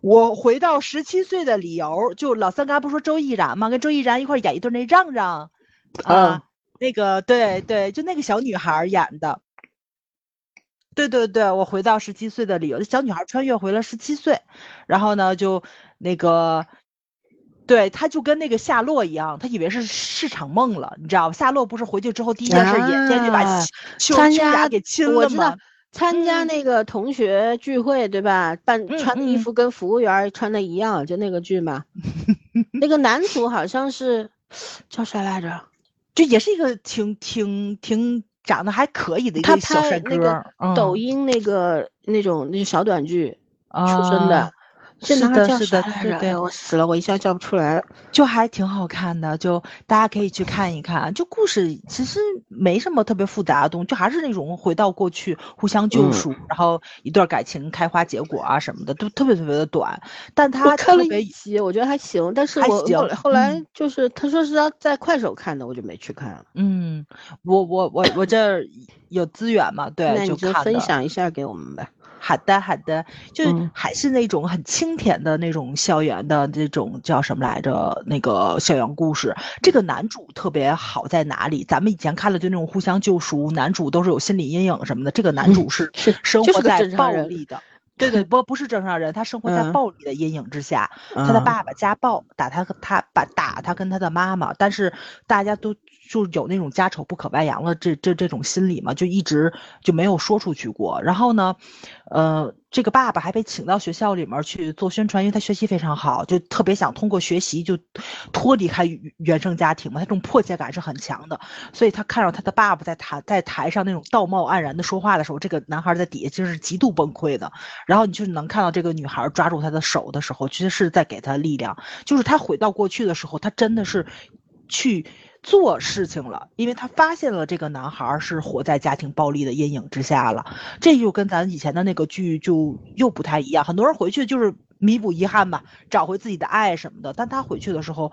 我回到十七岁的理由，就老三刚不说周依然吗？跟周依然一块演一对那让让，啊，那个对对，就那个小女孩演的，对对对，我回到十七岁的理由，小女孩穿越回了十七岁，然后呢，就那个，对，他就跟那个夏洛一样，他以为是市场梦了，你知道吧？夏洛不是回去之后第一件事眼尖就把秋秋雅给亲了吗？参加那个同学聚会，对吧？扮穿的衣服跟服务员穿的一样，就那个剧嘛。那个男主好像是叫啥来着？就也是一个挺挺挺长得还可以的一个小帅哥。抖音那个那种那小短剧出身的。是的，是的，对对，我死了，我一下叫不出来，就还挺好看的，就大家可以去看一看。就故事其实没什么特别复杂的东西，就还是那种回到过去互相救赎，然后一段感情开花结果啊什么的，都特别特别的短。但他看了一集，我觉得还行，但是我后后来就是他说是要在快手看的，我就没去看了。嗯，我我我我这有资源嘛？对，那你就分享一下给我们呗。好的，好的，就还是那种很清甜的那种校园的这种叫什么来着？那个校园故事。这个男主特别好在哪里？咱们以前看了就那种互相救赎，男主都是有心理阴影什么的。这个男主是 生活在暴力的，对对，不不是正常人，他生活在暴力的阴影之下。他的爸爸家暴，打他和他把打他跟他的妈妈，但是大家都。就有那种家丑不可外扬了，这这这种心理嘛，就一直就没有说出去过。然后呢，呃，这个爸爸还被请到学校里面去做宣传，因为他学习非常好，就特别想通过学习就脱离开原生家庭嘛，他这种迫切感是很强的。所以他看到他的爸爸在台在台上那种道貌岸然的说话的时候，这个男孩在底下就是极度崩溃的。然后你就能看到这个女孩抓住他的手的时候，其实是在给他力量。就是他回到过去的时候，他真的是去。做事情了，因为他发现了这个男孩是活在家庭暴力的阴影之下了，这就跟咱以前的那个剧就又不太一样。很多人回去就是弥补遗憾吧，找回自己的爱什么的，但他回去的时候，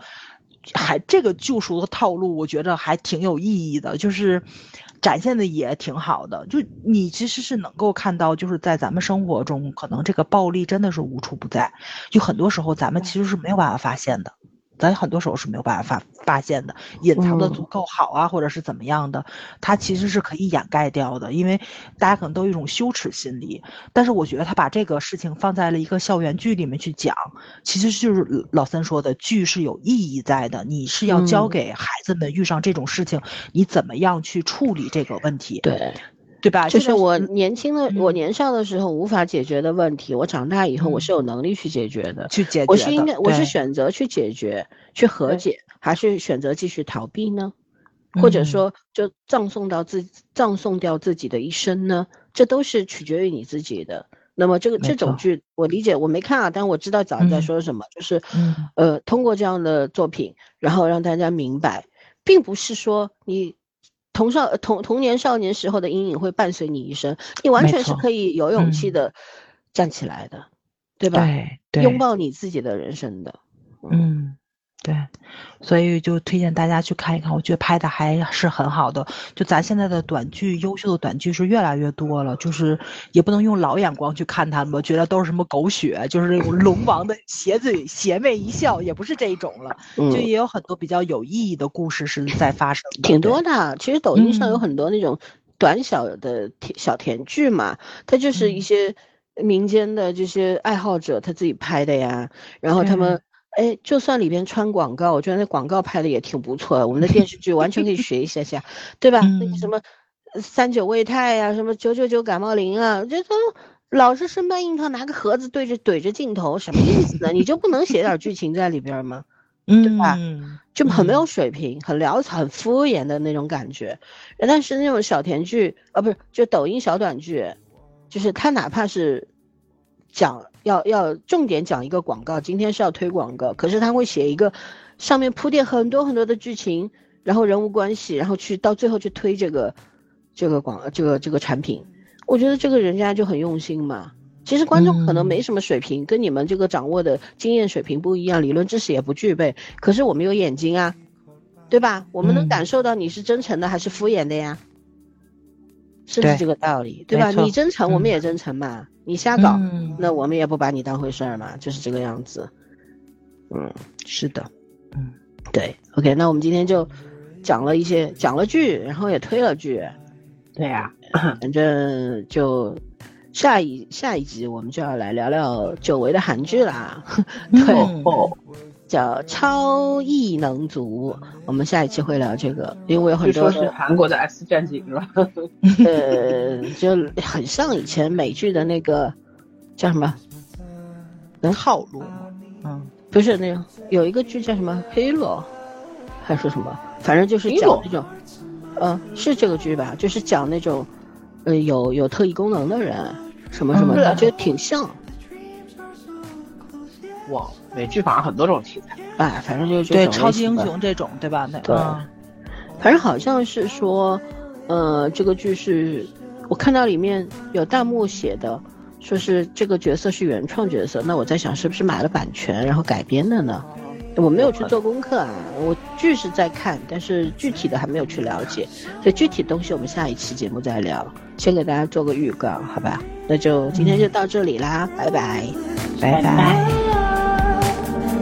还这个救赎的套路，我觉得还挺有意义的，就是展现的也挺好的。就你其实是能够看到，就是在咱们生活中，可能这个暴力真的是无处不在，就很多时候咱们其实是没有办法发现的。咱很多时候是没有办法发发现的，隐藏的足够好啊，或者是怎么样的，它其实是可以掩盖掉的，因为大家可能都有一种羞耻心理。但是我觉得他把这个事情放在了一个校园剧里面去讲，其实就是老三说的，剧是有意义在的，你是要教给孩子们遇上这种事情，你怎么样去处理这个问题。对。对吧？就是我年轻的，我年少的时候无法解决的问题，我长大以后我是有能力去解决的。去解决。我是应该，我是选择去解决、去和解，还是选择继续逃避呢？或者说，就葬送到自葬送掉自己的一生呢？这都是取决于你自己的。那么这个这种剧，我理解，我没看啊，但我知道早上在说什么，就是呃，通过这样的作品，然后让大家明白，并不是说你。童少童童年少年时候的阴影会伴随你一生，你完全是可以有勇气的站起来的，对吧？对，拥抱你自己的人生的，嗯。对，所以就推荐大家去看一看，我觉得拍的还是很好的。就咱现在的短剧，优秀的短剧是越来越多了，就是也不能用老眼光去看他们，觉得都是什么狗血，就是那种龙王的邪嘴邪魅一笑，也不是这一种了。就也有很多比较有意义的故事是在发生，挺多的。其实抖音上有很多那种短小的甜小甜剧嘛，它就是一些民间的这些爱好者他自己拍的呀，然后他们。哎，就算里边穿广告，我觉得那广告拍的也挺不错的。我们的电视剧完全可以学一下下，对吧？那个什么三九胃泰呀，什么九九九感冒灵啊，这都老是生搬硬套，拿个盒子对着怼着镜头，什么意思呢？你就不能写点剧情在里边吗？对吧？就很没有水平，很潦草、很敷衍的那种感觉。但是那种小甜剧啊，不是就抖音小短剧，就是他哪怕是讲。要要重点讲一个广告，今天是要推广告，可是他会写一个，上面铺垫很多很多的剧情，然后人物关系，然后去到最后去推这个，这个广这个这个产品，我觉得这个人家就很用心嘛。其实观众可能没什么水平，跟你们这个掌握的经验水平不一样，理论知识也不具备，可是我们有眼睛啊，对吧？我们能感受到你是真诚的还是敷衍的呀？是不是这个道理？对吧？你真诚，我们也真诚嘛。你瞎搞，那我们也不把你当回事儿嘛，就是这个样子。嗯，是的，嗯，对，OK，那我们今天就讲了一些，讲了剧，然后也推了剧。对呀，反正就下一下一集我们就要来聊聊久违的韩剧啦。对。叫超异能族，我们下一期会聊这个，因为我有很多是韩国的 S 战警是吧？呃，就很像以前美剧的那个叫什么？能套路吗？嗯，不是那个有一个剧叫什么《黑罗》，还是什么？反正就是讲那种，嗯，是这个剧吧？就是讲那种，呃，有有特异功能的人，什么什么的，觉得挺像。哇。美剧反正很多种题材，哎，反正就是对超级英雄这种，对吧？那对，反正好像是说，呃，这个剧是我看到里面有弹幕写的，说是这个角色是原创角色。那我在想，是不是买了版权然后改编的呢？我没有去做功课啊，我剧是在看，但是具体的还没有去了解。所以具体东西我们下一期节目再聊，先给大家做个预告，好吧？那就今天就到这里啦，拜拜，拜拜。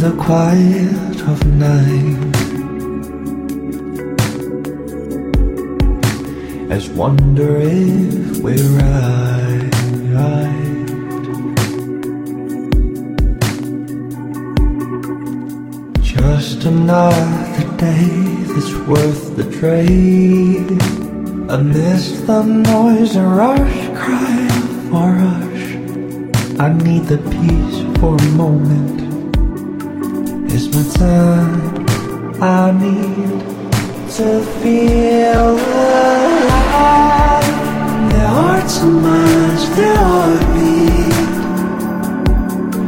the quiet of night as wonder if we're right, just another day that's worth the trade. Amidst the noise and rush, cry for rush. I need the peace for a moment. My time. I need to feel alive. Their hearts and minds, their heartbeat.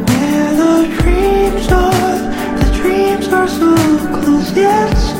Where the dreams are, the dreams are so close yet